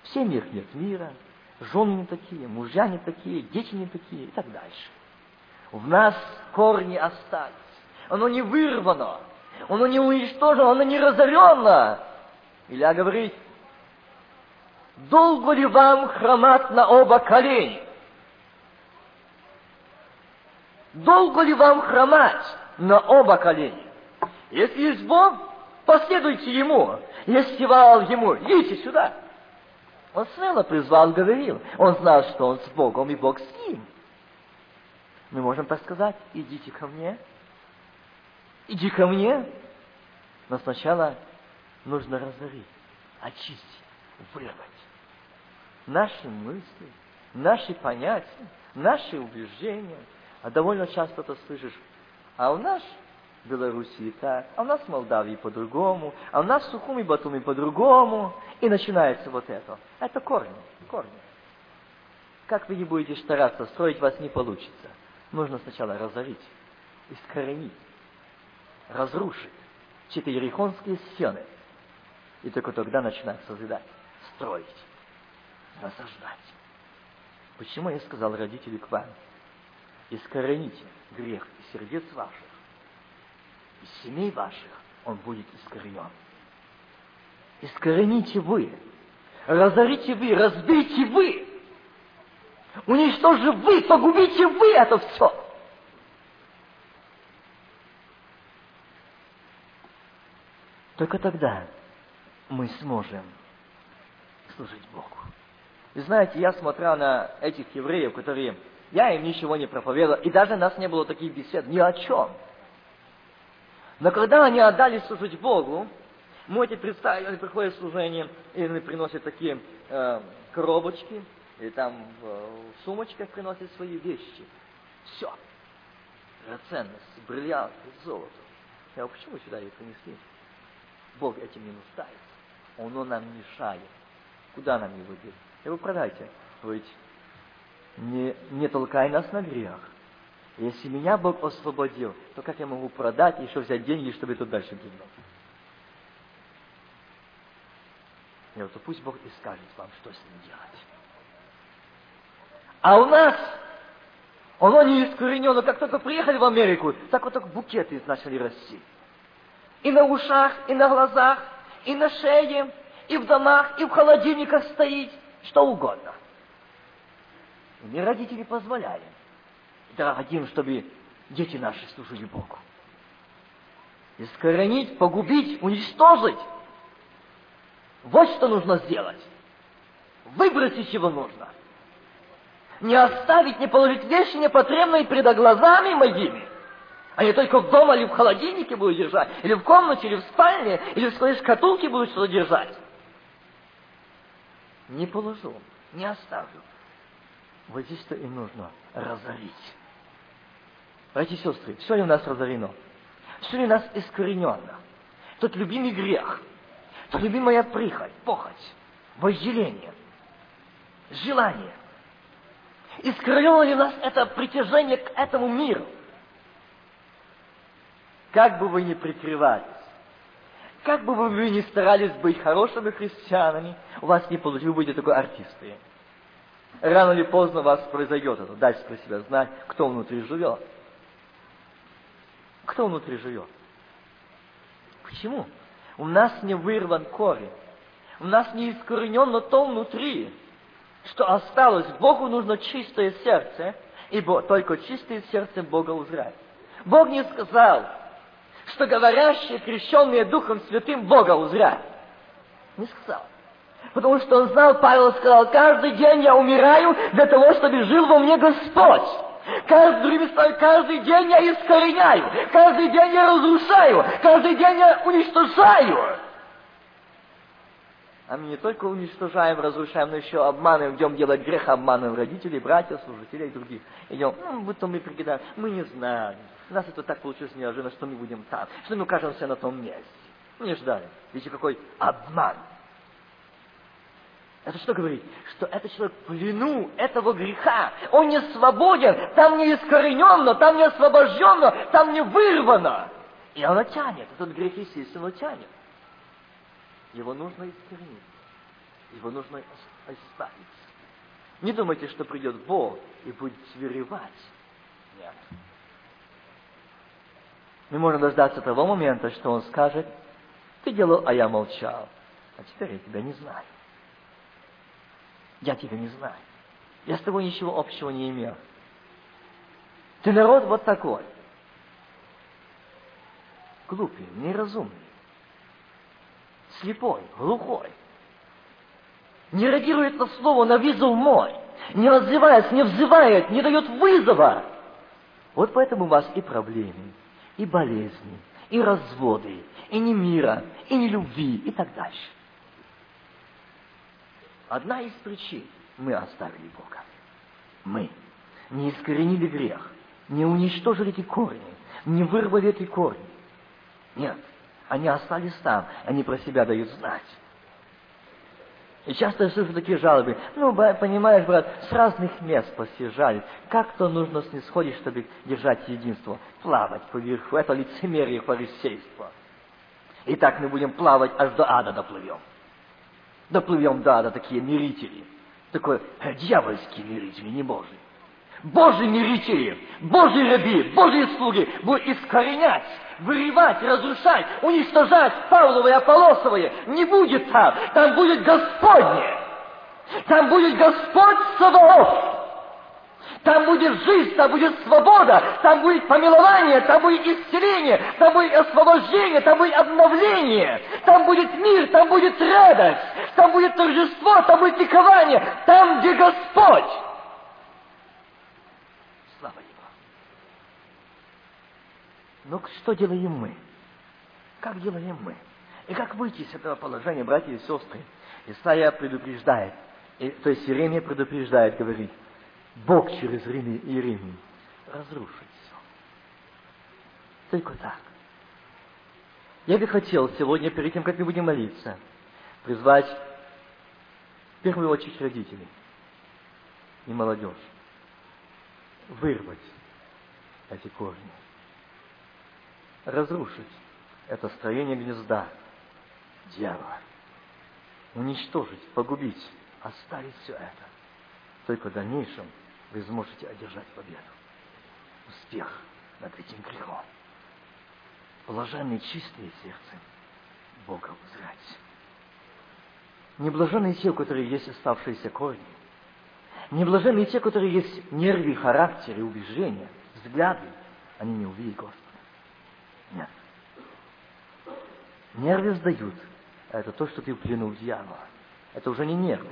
В семьях нет мира, жены не такие, мужья не такие, дети не такие и так дальше. В нас корни остались. Оно не вырвано, оно не уничтожено, оно не разорено. Илья говорит, долго ли вам хромать на оба колени? Долго ли вам хромать на оба колени? Если есть Бог, последуйте Ему. Если вал Ему, идите сюда. Он смело призвал, говорил. Он знал, что он с Богом, и Бог с ним. Мы можем так сказать, идите ко мне. Иди ко мне. Но сначала нужно разорить, очистить, вырвать. Наши мысли, наши понятия, наши убеждения. А довольно часто ты слышишь, а у нас Белоруссии так, а у нас в Молдавии по-другому, а у нас в Сухуми Батуми по-другому. И начинается вот это. Это корни, корни. Как вы не будете стараться, строить вас не получится. Нужно сначала разорить, искоренить, разрушить четырехонские стены. И только тогда начинать созидать, строить, насаждать. Почему я сказал родители к вам? Искорените грех из сердец ваших, из семей ваших он будет искоренен. Искорените вы, разорите вы, разбейте вы, уничтожите вы, погубите вы это все. Только тогда мы сможем служить Богу. И знаете, я смотрел на этих евреев, которые... Я им ничего не проповедовал, и даже нас не было таких бесед ни о чем. Но когда они отдали служить Богу, можете представить, они приходят в служение, и они приносят такие э, коробочки, и там в, в сумочках приносят свои вещи. Все. Драгоценность, бриллианты, золото. Я говорю, почему сюда их принесли? Бог этим не нуждается. Оно нам мешает. Куда нам его деть? Его продайте. Ведь не, не толкай нас на грех. Если меня Бог освободил, то как я могу продать и еще взять деньги, чтобы это дальше гинуло? И вот пусть Бог и скажет вам, что с ним делать. А у нас оно не искоренено. Как только приехали в Америку, так вот так букеты начали расти. И на ушах, и на глазах, и на шее, и в домах, и в холодильниках стоит, что угодно. И мне родители позволяли. Да, хотим, чтобы дети наши служили Богу. Искоренить, погубить, уничтожить. Вот что нужно сделать. Выбросить его нужно. Не оставить, не положить вещи непотребные перед глазами моими. Они только в дома или в холодильнике будут держать, или в комнате, или в спальне, или в своей шкатулке будут что-то держать. Не положу, не оставлю. Вот здесь-то и нужно разорить. Братья и сестры, все ли у нас разорено? Все ли у нас искоренено? Тот любимый грех, тот любимая прихоть, похоть, вожделение, желание. Искоренено ли у нас это притяжение к этому миру? Как бы вы ни прикрывались, как бы вы ни старались быть хорошими христианами, у вас не получится, вы такой артисты. Рано или поздно у вас произойдет это. Дальше про себя знать, кто внутри живет. Кто внутри живет? Почему? У нас не вырван корень. У нас не искоренено то внутри, что осталось. Богу нужно чистое сердце, ибо только чистое сердце Бога узрать. Бог не сказал, что говорящие, крещенные Духом Святым, Бога узрят. Не сказал. Потому что он знал, Павел сказал, каждый день я умираю для того, чтобы жил во мне Господь. Каждый, каждый день я искореняю, каждый день я разрушаю, каждый день я уничтожаю. А мы не только уничтожаем, разрушаем, но еще обманываем, идем делать грех, обманываем родителей, братьев, служителей и других. Идем, ну, будто мы прикидаем, мы не знаем. У нас это так получилось неожиданно, что мы будем там, что мы окажемся на том месте. Мы не ждали. Видите, какой обман. Это что говорит? Что этот человек в плену этого греха. Он не свободен, там не искорененно, там не освобожденно, там не вырвано. И оно тянет, этот грех, естественно, тянет. Его нужно искоренить. Его нужно избавиться. Не думайте, что придет Бог и будет свиревать. Нет. Мы можем дождаться того момента, что Он скажет, ты делал, а я молчал. А теперь я тебя не знаю. Я тебя не знаю. Я с тобой ничего общего не имел. Ты народ вот такой. Глупый, неразумный, слепой, глухой. Не реагирует на слово, на вызов мой. Не отзывается, не взывает, не дает вызова. Вот поэтому у вас и проблемы, и болезни, и разводы, и не мира, и не любви, и так дальше. Одна из причин мы оставили Бога. Мы не искоренили грех, не уничтожили эти корни, не вырвали эти корни. Нет, они остались там, они про себя дают знать. И часто я слышу такие жалобы. Ну, понимаешь, брат, с разных мест посъезжали. Как то нужно снисходить, чтобы держать единство? Плавать поверху. Это лицемерие фарисейства. И так мы будем плавать, аж до ада доплывем. Доплывем до ада, такие мирители. Такой э, дьявольский мирители, не Божий. Божьи мирители, Божьи раби, Божьи слуги будут искоренять, вырывать, разрушать, уничтожать Павловые, Аполосовые. Не будет там. Там будет Господне. Там будет Господь Саваоф. Там будет жизнь, там будет свобода, там будет помилование, там будет исцеление, там будет освобождение, там будет обновление, там будет мир, там будет радость, там будет торжество, там будет ликование, там, где Господь. Слава. Но ну, что делаем мы? Как делаем мы? И как выйти из этого положения, братья и сестры? Исайя предупреждает, и, то есть Иеремия предупреждает, говорит, Бог через Иеремию разрушит все. Только так. Я бы хотел сегодня, перед тем, как мы будем молиться, призвать в первую очередь родителей и молодежь, вырвать эти корни, разрушить это строение гнезда дьявола, уничтожить, погубить, оставить все это. Только в дальнейшем вы сможете одержать победу. Успех над этим грехом. Блаженные чистые сердцем Бога узрать. Не блаженные те, у которых есть оставшиеся корни. Не блаженные те, которые есть нервы, характер и убеждения, взгляды. Они не увидят Господа. Нет. Нервы сдают. А это то, что ты в плену дьявола. Это уже не нервы.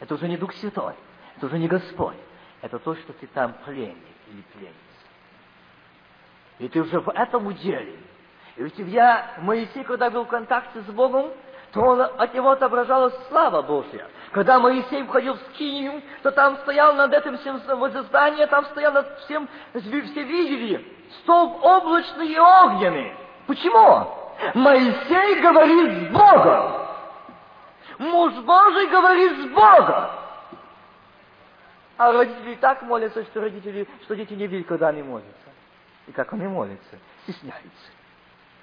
Это уже не Дух Святой. Это уже не Господь. Это то, что ты там пленник или пленница. И ты уже в этом уделе. И ведь я, Моисей, когда был в контакте с Богом, то он, от него отображалась слава Божья. Когда Моисей входил в скинию, то там стоял над этим всем возле здания, там стоял над всем, все видели, столб облачный и огненный. Почему? Моисей говорит с Богом. Муж Божий говорит с Богом. А родители так молятся, что родители, что дети не видят, когда они молятся. И как они молятся, стесняются.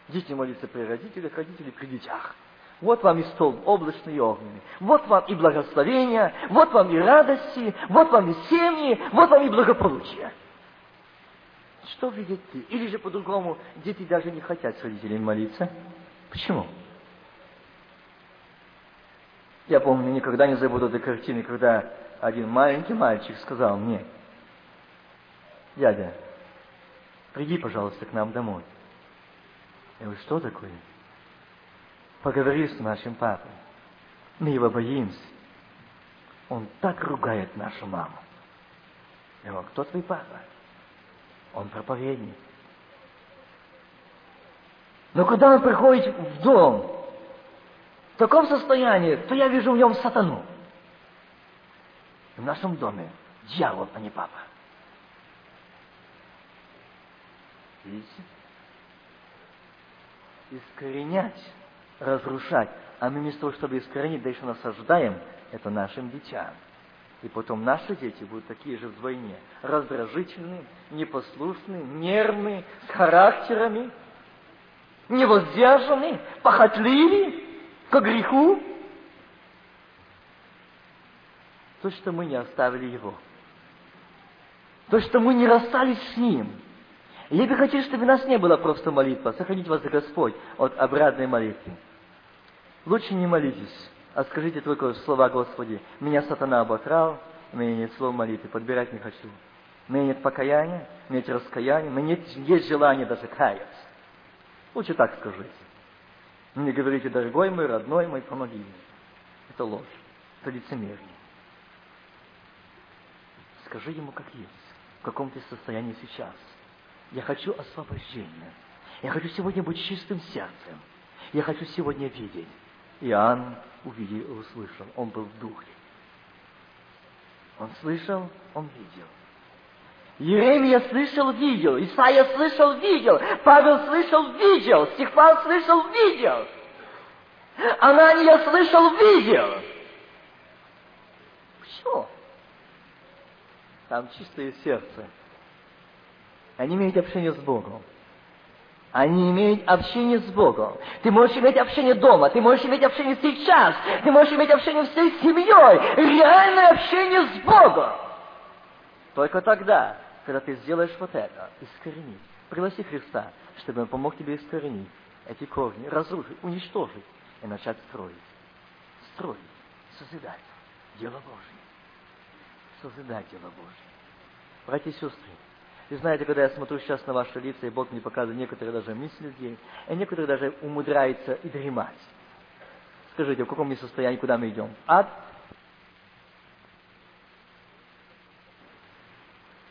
Дети молятся при родителях, родители при детях. Вот вам и стол облачный и огненный. Вот вам и благословение, вот вам и радости, вот вам и семьи, вот вам и благополучие. Что видит ты? Или же по-другому, дети даже не хотят с родителями молиться. Почему? Я помню, никогда не забуду этой картины, когда один маленький мальчик сказал мне, дядя, приди, пожалуйста, к нам домой. Я говорю, что такое? Поговори с нашим папой. Мы его боимся. Он так ругает нашу маму. Я говорю, кто твой папа? Он проповедник. Но когда он приходит в дом в таком состоянии, то я вижу в нем сатану в нашем доме дьявол, а не папа. Видите? Искоренять, разрушать. А мы вместо того, чтобы искоренить, да еще насаждаем это нашим детям. И потом наши дети будут такие же вдвойне. Раздражительные, непослушные, нервные, с характерами, невоздержанные, похотливые, к греху. То, что мы не оставили Его. То, что мы не расстались с Ним. Я бы хотел, чтобы у нас не было просто молитва. Сохранить вас, Господь, от обратной молитвы. Лучше не молитесь, а скажите только слова Господи. Меня сатана обокрал, у меня нет слов молитвы, подбирать не хочу. У меня нет покаяния, у меня нет раскаяния, у меня нет, есть желание даже каяться. Лучше так скажите. Не говорите, дорогой мой, родной мой, помоги мне. Это ложь, это лицемерие. Скажи ему, как есть, в каком ты состоянии сейчас. Я хочу освобождения. Я хочу сегодня быть чистым сердцем. Я хочу сегодня видеть. Иоанн увидел и услышал. Он был в духе. Он слышал, он видел. Еремия слышал, видел. Исаия слышал, видел. Павел слышал, видел. Стихван слышал, видел. Анания слышал, видел. Все. Там чистое сердце. Они имеют общение с Богом. Они имеют общение с Богом. Ты можешь иметь общение дома, ты можешь иметь общение сейчас, ты можешь иметь общение всей семьей, реальное общение с Богом. Только тогда, когда ты сделаешь вот это, искоренить, пригласи Христа, чтобы Он помог тебе искоренить эти корни, разрушить, уничтожить и начать строить. Строить, созидать дело Божье. Созидать дело Божье. Братья и сестры, и знаете, когда я смотрю сейчас на ваши лица, и Бог мне показывает некоторые даже мысли людей, и некоторые даже умудряются и дремать. Скажите, в каком мы состоянии, куда мы идем? Ад?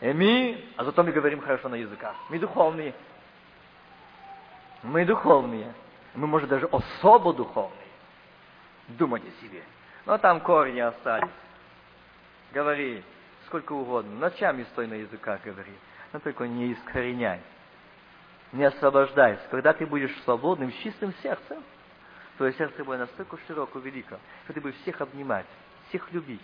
И мы, а зато мы говорим хорошо на языках. Мы духовные. Мы духовные. Мы, может, даже особо духовные. Думать о себе. Но там корни остались. Говори сколько угодно. Ночами стой на языках говори но только не искореняй, не освобождайся. Когда ты будешь свободным, с чистым сердцем, твое сердце будет настолько широко, велико, что ты будешь всех обнимать, всех любить.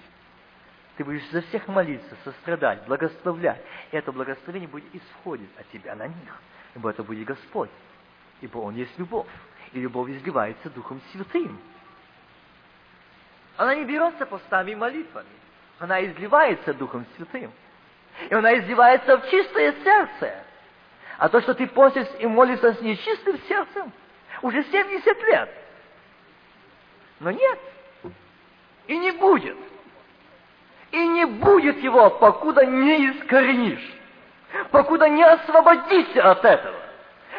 Ты будешь за всех молиться, сострадать, благословлять. И это благословение будет исходить от тебя на них. Ибо это будет Господь. Ибо Он есть любовь. И любовь изливается Духом Святым. Она не берется постами и молитвами. Она изливается Духом Святым. И она издевается в чистое сердце. А то, что ты постишь и молишься с нечистым сердцем, уже 70 лет. Но нет. И не будет. И не будет его, покуда не искоренишь. Покуда не освободишься от этого.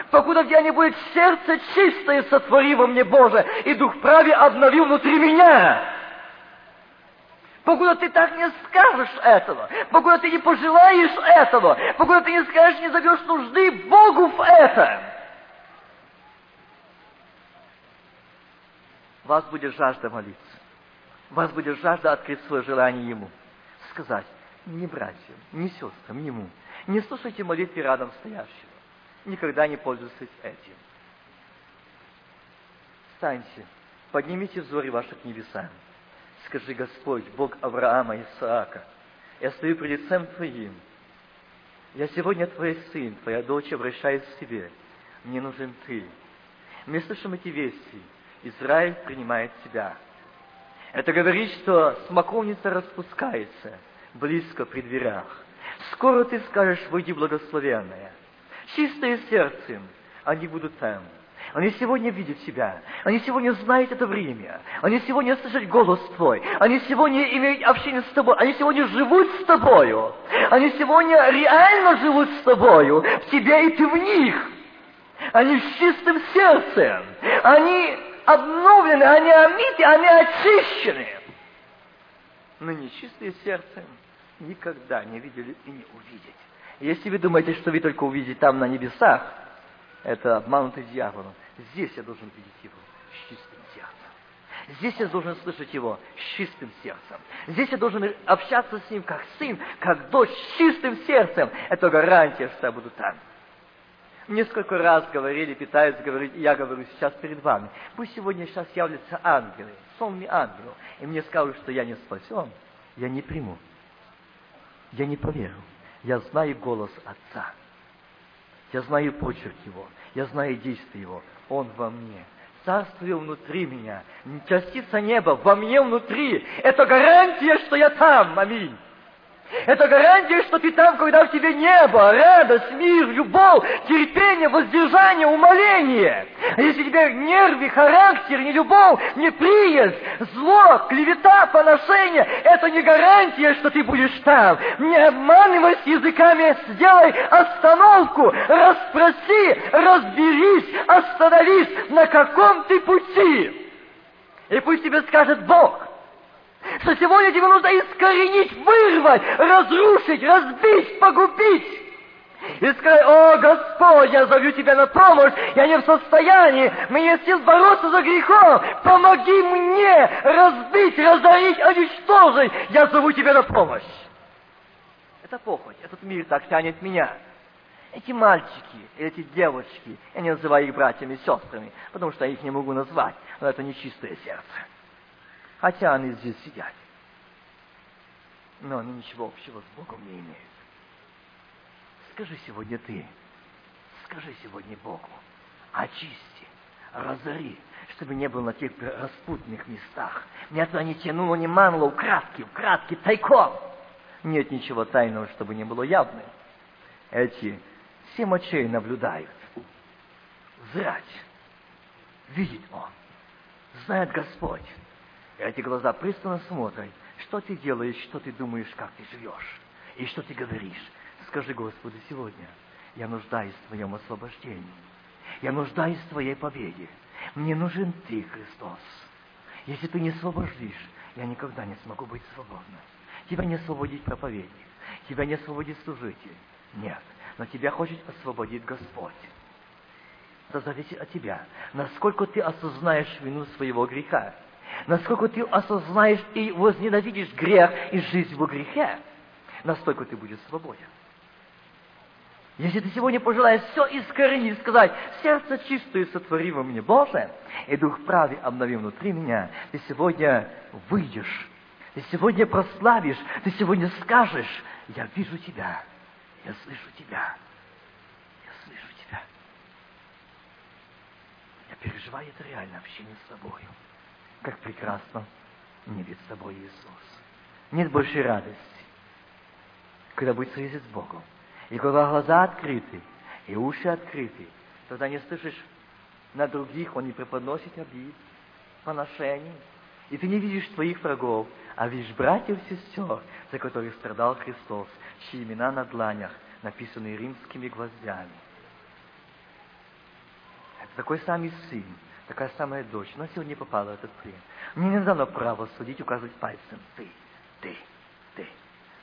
Покуда у тебя не будет сердце чистое, сотвори во мне Боже, и Дух праве обновил внутри меня покуда ты так не скажешь этого, покуда ты не пожелаешь этого, покуда ты не скажешь, не зовешь нужды Богу в этом. Вас будет жажда молиться. Вас будет жажда открыть свое желание Ему. Сказать, не братьям, не сестрам, Ему. Не слушайте молитвы рядом стоящего. Никогда не пользуйтесь этим. Встаньте, поднимите взоры ваши к небесам. Скажи, Господь, Бог Авраама Исаака, я стою пред лицем Твоим. Я сегодня Твой сын, Твоя дочь обращается к Тебе. Мне нужен Ты. Мы слышим эти вести. Израиль принимает Тебя. Это говорит, что смоковница распускается близко при дверях. Скоро Ты скажешь, войди благословенная. Чистое сердцем они будут там. Они сегодня видят себя. Они сегодня знают это время. Они сегодня слышат голос Твой. Они сегодня имеют общение с Тобой. Они сегодня живут с Тобою. Они сегодня реально живут с Тобою. В Тебе и Ты в них. Они с чистым сердцем. Они обновлены, они омиты, они очищены. Но нечистые сердцем никогда не видели и не увидят. Если вы думаете, что вы только увидите там на небесах, это обманутый дьяволом. Здесь я должен видеть его с чистым сердцем. Здесь я должен слышать его с чистым сердцем. Здесь я должен общаться с ним как сын, как дочь с чистым сердцем. Это гарантия, что я буду там. Несколько раз говорили, пытаются говорить, я говорю сейчас перед вами. Пусть сегодня сейчас являются ангелы, сонный ангел, и мне скажут, что я не спасен, я не приму. Я не поверю. Я знаю голос Отца. Я знаю почерк Его. Я знаю действия Его. Он во мне. Царствие внутри меня, частица неба во мне внутри. Это гарантия, что я там. Аминь. Это гарантия, что ты там, когда в тебе небо, радость, мир, любовь, терпение, воздержание, умоление. А если тебе нервы, характер, не любовь, не приязнь, зло, клевета, поношение, это не гарантия, что ты будешь там. Не обманывайся языками, сделай остановку, расспроси, разберись, остановись, на каком ты пути. И пусть тебе скажет Бог, что сегодня тебе нужно искоренить, вырвать, разрушить, разбить, погубить. И сказать, о, Господь, я зову Тебя на помощь, я не в состоянии, мне сил бороться за грехом, помоги мне разбить, разорить, уничтожить, я зову Тебя на помощь. Это похоть, этот мир так тянет меня. Эти мальчики, эти девочки, я не называю их братьями и сестрами, потому что я их не могу назвать, но это нечистое сердце хотя они здесь сидят. Но они ничего общего с Богом не имеют. Скажи сегодня ты, скажи сегодня Богу, очисти, разори, чтобы не было на тех распутных местах. Нет, не тянуло, не манло, украдки, украдки, тайком. Нет ничего тайного, чтобы не было явным. Эти семь очей наблюдают. Зрать. Видит Он. Знает Господь. Эти глаза пристально смотрят, что ты делаешь, что ты думаешь, как ты живешь, и что ты говоришь. Скажи Господу сегодня, я нуждаюсь в Твоем освобождении. Я нуждаюсь в Твоей победе. Мне нужен Ты, Христос. Если Ты не освобождишь, я никогда не смогу быть свободным. Тебя не освободить проповедник. Тебя не освободит служитель. Нет. Но тебя хочет освободить Господь. Это зависит от тебя. Насколько ты осознаешь вину своего греха насколько ты осознаешь и возненавидишь грех и жизнь во грехе, настолько ты будешь свободен. Если ты сегодня пожелаешь все искоренить, сказать, сердце чистое сотвори во мне, Боже, и Дух правый обнови внутри меня, ты сегодня выйдешь, ты сегодня прославишь, ты сегодня скажешь, я вижу тебя, я слышу тебя, я слышу тебя. Я переживаю это реально общение с собой как прекрасно не видеть с собой Иисус. Нет большей радости, когда будет связать с Богом. И когда глаза открыты, и уши открыты, тогда не слышишь на других, он не преподносит обид, поношений. И ты не видишь своих врагов, а видишь братьев и сестер, за которых страдал Христос, чьи имена на дланях написаны римскими гвоздями. Это такой самый сын, такая самая дочь, но сегодня попала в этот плен. Мне не дано право судить, указывать пальцем. Ты, ты, ты.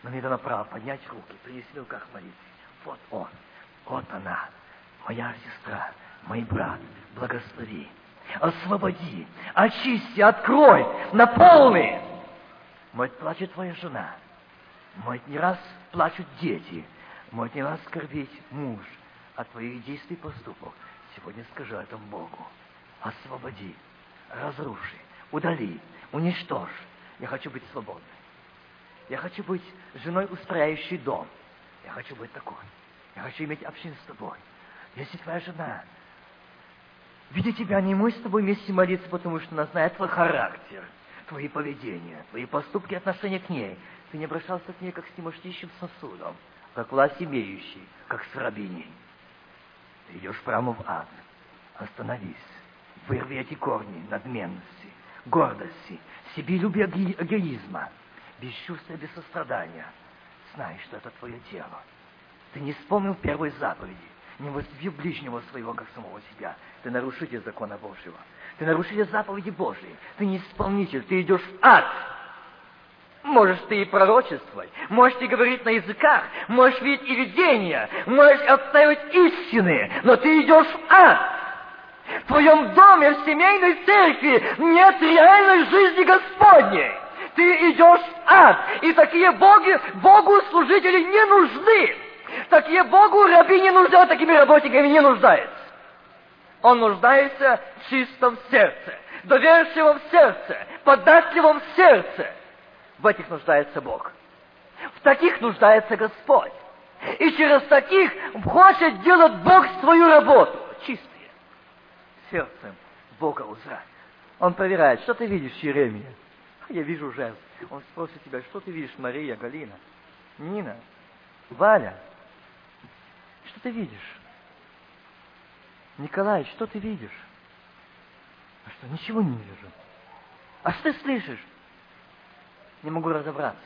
Но мне дано право поднять руки, принести в руках молитвы. Вот он, вот она, моя сестра, мой брат, благослови, освободи, очисти, открой, наполни. Может, плачет твоя жена, может, не раз плачут дети, может, не раз скорбить муж от твоих действий и поступков. Сегодня скажи этому Богу освободи, разруши, удали, уничтожь. Я хочу быть свободной. Я хочу быть женой, устрояющей дом. Я хочу быть такой. Я хочу иметь общину с тобой. Если твоя жена, видя тебя, не мы с тобой вместе молиться, потому что она знает твой характер, твои поведения, твои поступки, отношения к ней. Ты не обращался к ней, как с немощнейшим сосудом, как власть имеющий, как с рабиней. Ты идешь прямо в ад. Остановись. Вырви эти корни надменности, гордости, себелюбия эгоизма, бесчувствия, без сострадания. Знай, что это твое тело. Ты не вспомнил первой заповеди, не возлюби ближнего своего, как самого себя. Ты нарушитель закона Божьего. Ты нарушитель заповеди Божьей. Ты не исполнитель, ты идешь в ад. Можешь ты и пророчествовать, можешь ты говорить на языках, можешь видеть и видения, можешь отстаивать истины, но ты идешь в ад. В твоем доме, в семейной церкви нет реальной жизни Господней. Ты идешь в ад. И такие боги, Богу служители не нужны. Такие Богу раби не нужны, а такими работниками не нуждается. Он нуждается в чистом сердце, доверчивом сердце, податливом сердце. В этих нуждается Бог. В таких нуждается Господь. И через таких хочет делать Бог свою работу. Чистый сердцем, Бога узрать. Он проверяет, что ты видишь, Еремия? Я вижу жест. Он спросит тебя, что ты видишь, Мария, Галина, Нина, Валя? Что ты видишь? Николай, что ты видишь? А что, ничего не вижу. А что ты слышишь? Не могу разобраться.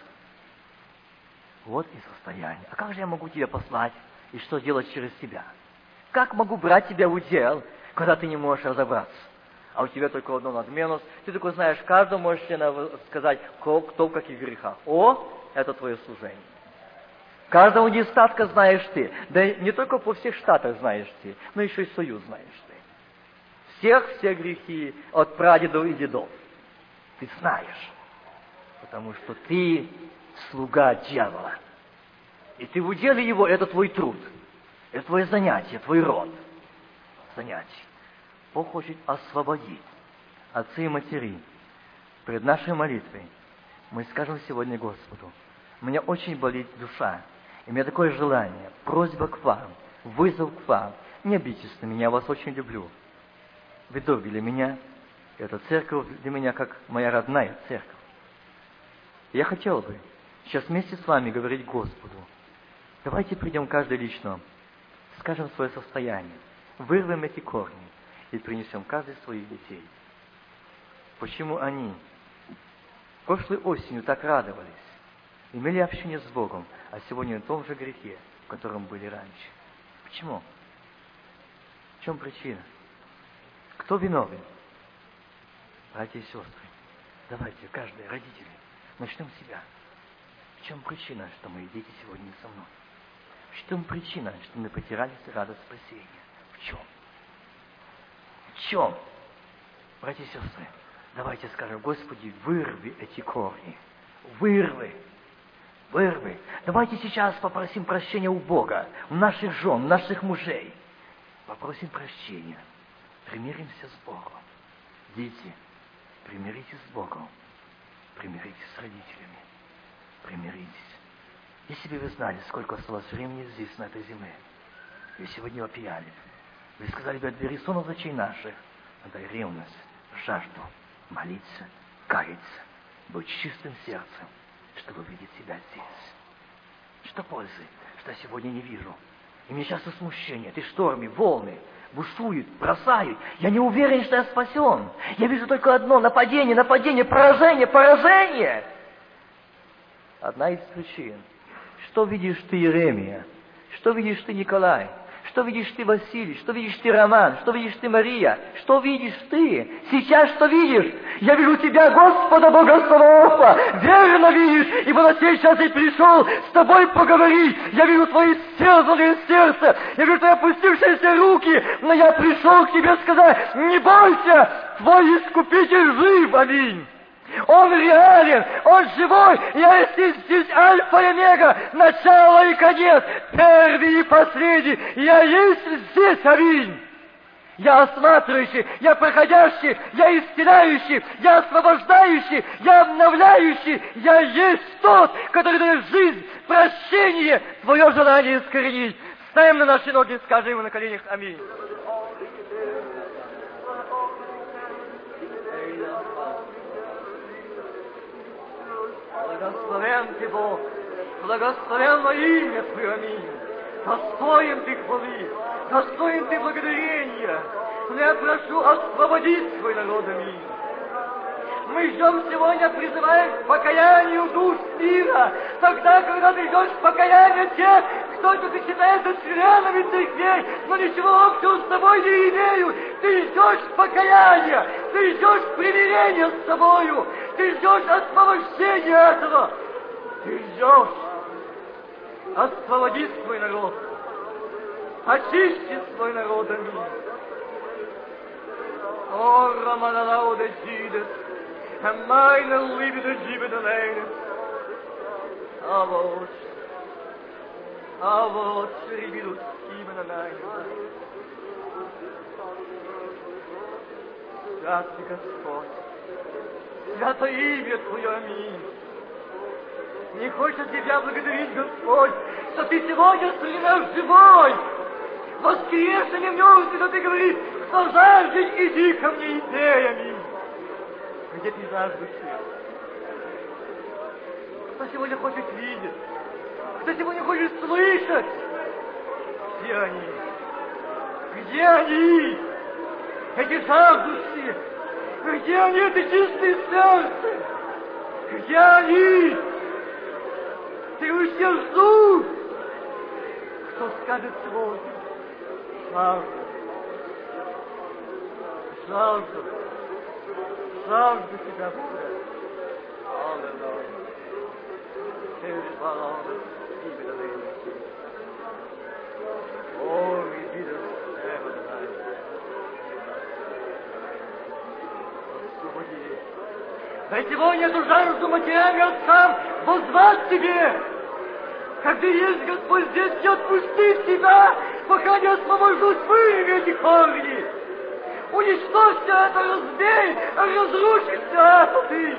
Вот и состояние. А как же я могу тебя послать и что делать через тебя? Как могу брать тебя в удел, когда ты не можешь разобраться? А у тебя только одно надменус. Ты только знаешь, каждому можешь сказать, кто в каких грехах. О, это твое служение. Каждого недостатка знаешь ты. Да не только по всех штатах знаешь ты, но еще и союз знаешь ты. Всех все грехи от прадедов и дедов. Ты знаешь. Потому что ты слуга дьявола. И ты в уделе его, это твой труд. Это твое занятие, твой род. Занятие. Бог хочет освободить отцы и матери. Перед нашей молитвой мы скажем сегодня Господу, меня очень болит душа, и у меня такое желание, просьба к вам, вызов к вам. Не обидитесь на меня, я вас очень люблю. Вы дороги меня, эта церковь для меня как моя родная церковь. Я хотел бы сейчас вместе с вами говорить Господу. Давайте придем каждый лично, скажем свое состояние, вырвем эти корни и принесем каждый своих детей. Почему они прошлой осенью так радовались, имели общение с Богом, а сегодня в том же грехе, в котором были раньше? Почему? В чем причина? Кто виновен? Братья и сестры, давайте, каждый, родители, начнем с себя. В чем причина, что мои дети сегодня не со мной? В чем причина, что мы потеряли радость спасения? Чем? В чем? Братья и сестры, давайте скажем, Господи, вырви эти корни. Вырви. Вырви. Давайте сейчас попросим прощения у Бога, у наших жен, у наших мужей. Попросим прощения. Примиримся с Богом. Дети, примиритесь с Богом. Примиритесь с родителями. Примиритесь. Если бы вы знали, сколько осталось времени здесь, на этой земле, вы сегодня опияли. Вы сказали бы, отбери сон от очей наших, отдай ревность, жажду, молиться, каяться, быть чистым сердцем, чтобы видеть себя здесь. Что пользы, что я сегодня не вижу? И мне часто смущение, эти штормы, волны, бушуют, бросают. Я не уверен, что я спасен. Я вижу только одно – нападение, нападение, поражение, поражение. Одна из причин. Что видишь ты, Иеремия? Что видишь ты, Николай? Что видишь ты, Василий? Что видишь ты, Роман? Что видишь ты, Мария? Что видишь ты? Сейчас что видишь? Я вижу тебя, Господа Бога Саваофа! Верно видишь, ибо на сей час и пришел с тобой поговорить. Я вижу твои стерзанные сердце. Я вижу твои опустившиеся руки. Но я пришел к тебе сказать, не бойся, твой искупитель жив. Аминь. Он реален, Он живой. Я есть здесь альфа и омега, начало и конец, первый и последний. Я есть здесь, аминь. Я осматривающий, я проходящий, я исцеляющий, я освобождающий, я обновляющий, я есть тот, который дает жизнь, прощение, твое желание искоренить. Ставим на наши ноги, скажем на коленях аминь. Благословен Ты, Бог, благословен во имя Твое, аминь. Достоин Ты хвалы, достоин Ты благодарения. Но я прошу освободить свой народ, аминь. Мы ждем сегодня, призываем к покаянию душ мира. Тогда, когда ты ждешь покаяния тех, кто тут считается членами церквей, но ничего общего с тобой не имеют. Ты ждешь покаяния, ты ждешь примирения с тобою, ты ждешь освобождения этого. Ты ждешь. Освободи свой народ. Очисти свой народ, аминь. О, Раманалау де Сидес, meine Liebe der Sieben alleine. Aber, aber, Sribidus, Sieben alleine. Святый Господь, свято имя Твое, аминь. Не хочет Тебя благодарить, Господь, что Ты сегодня принимаешь живой, воскресший не мертвый, но Ты говоришь, Кто жаждет, иди ко мне идеями. Где жаждущий? Кто сегодня хочет видеть? Кто сегодня хочет слышать? Где они? Где они? Эти жаждущие? Где они, это чистое сердце? Где они? Все ждут. Кто скажет свой? Жажду. Жажду. Жажду тебя, Бога. Аллилуйя. Ты небо Господи, дай сегодня жажду материальный отцам возвать тебе. Ты есть, Господь, здесь не отпусти тебя, пока не освобожусь вырви эти корни. уничтожьте это, разбей, разруши все это ты.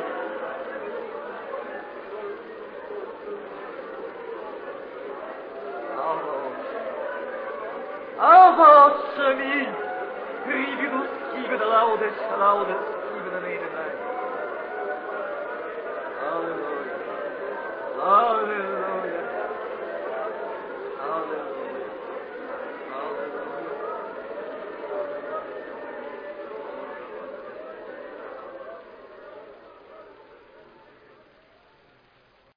Авод Шамиль, Рибину Скигана Лаудес, Лаудес, Скигана Нейденай. Аллилуйя, Аллилуйя, Аллилуйя.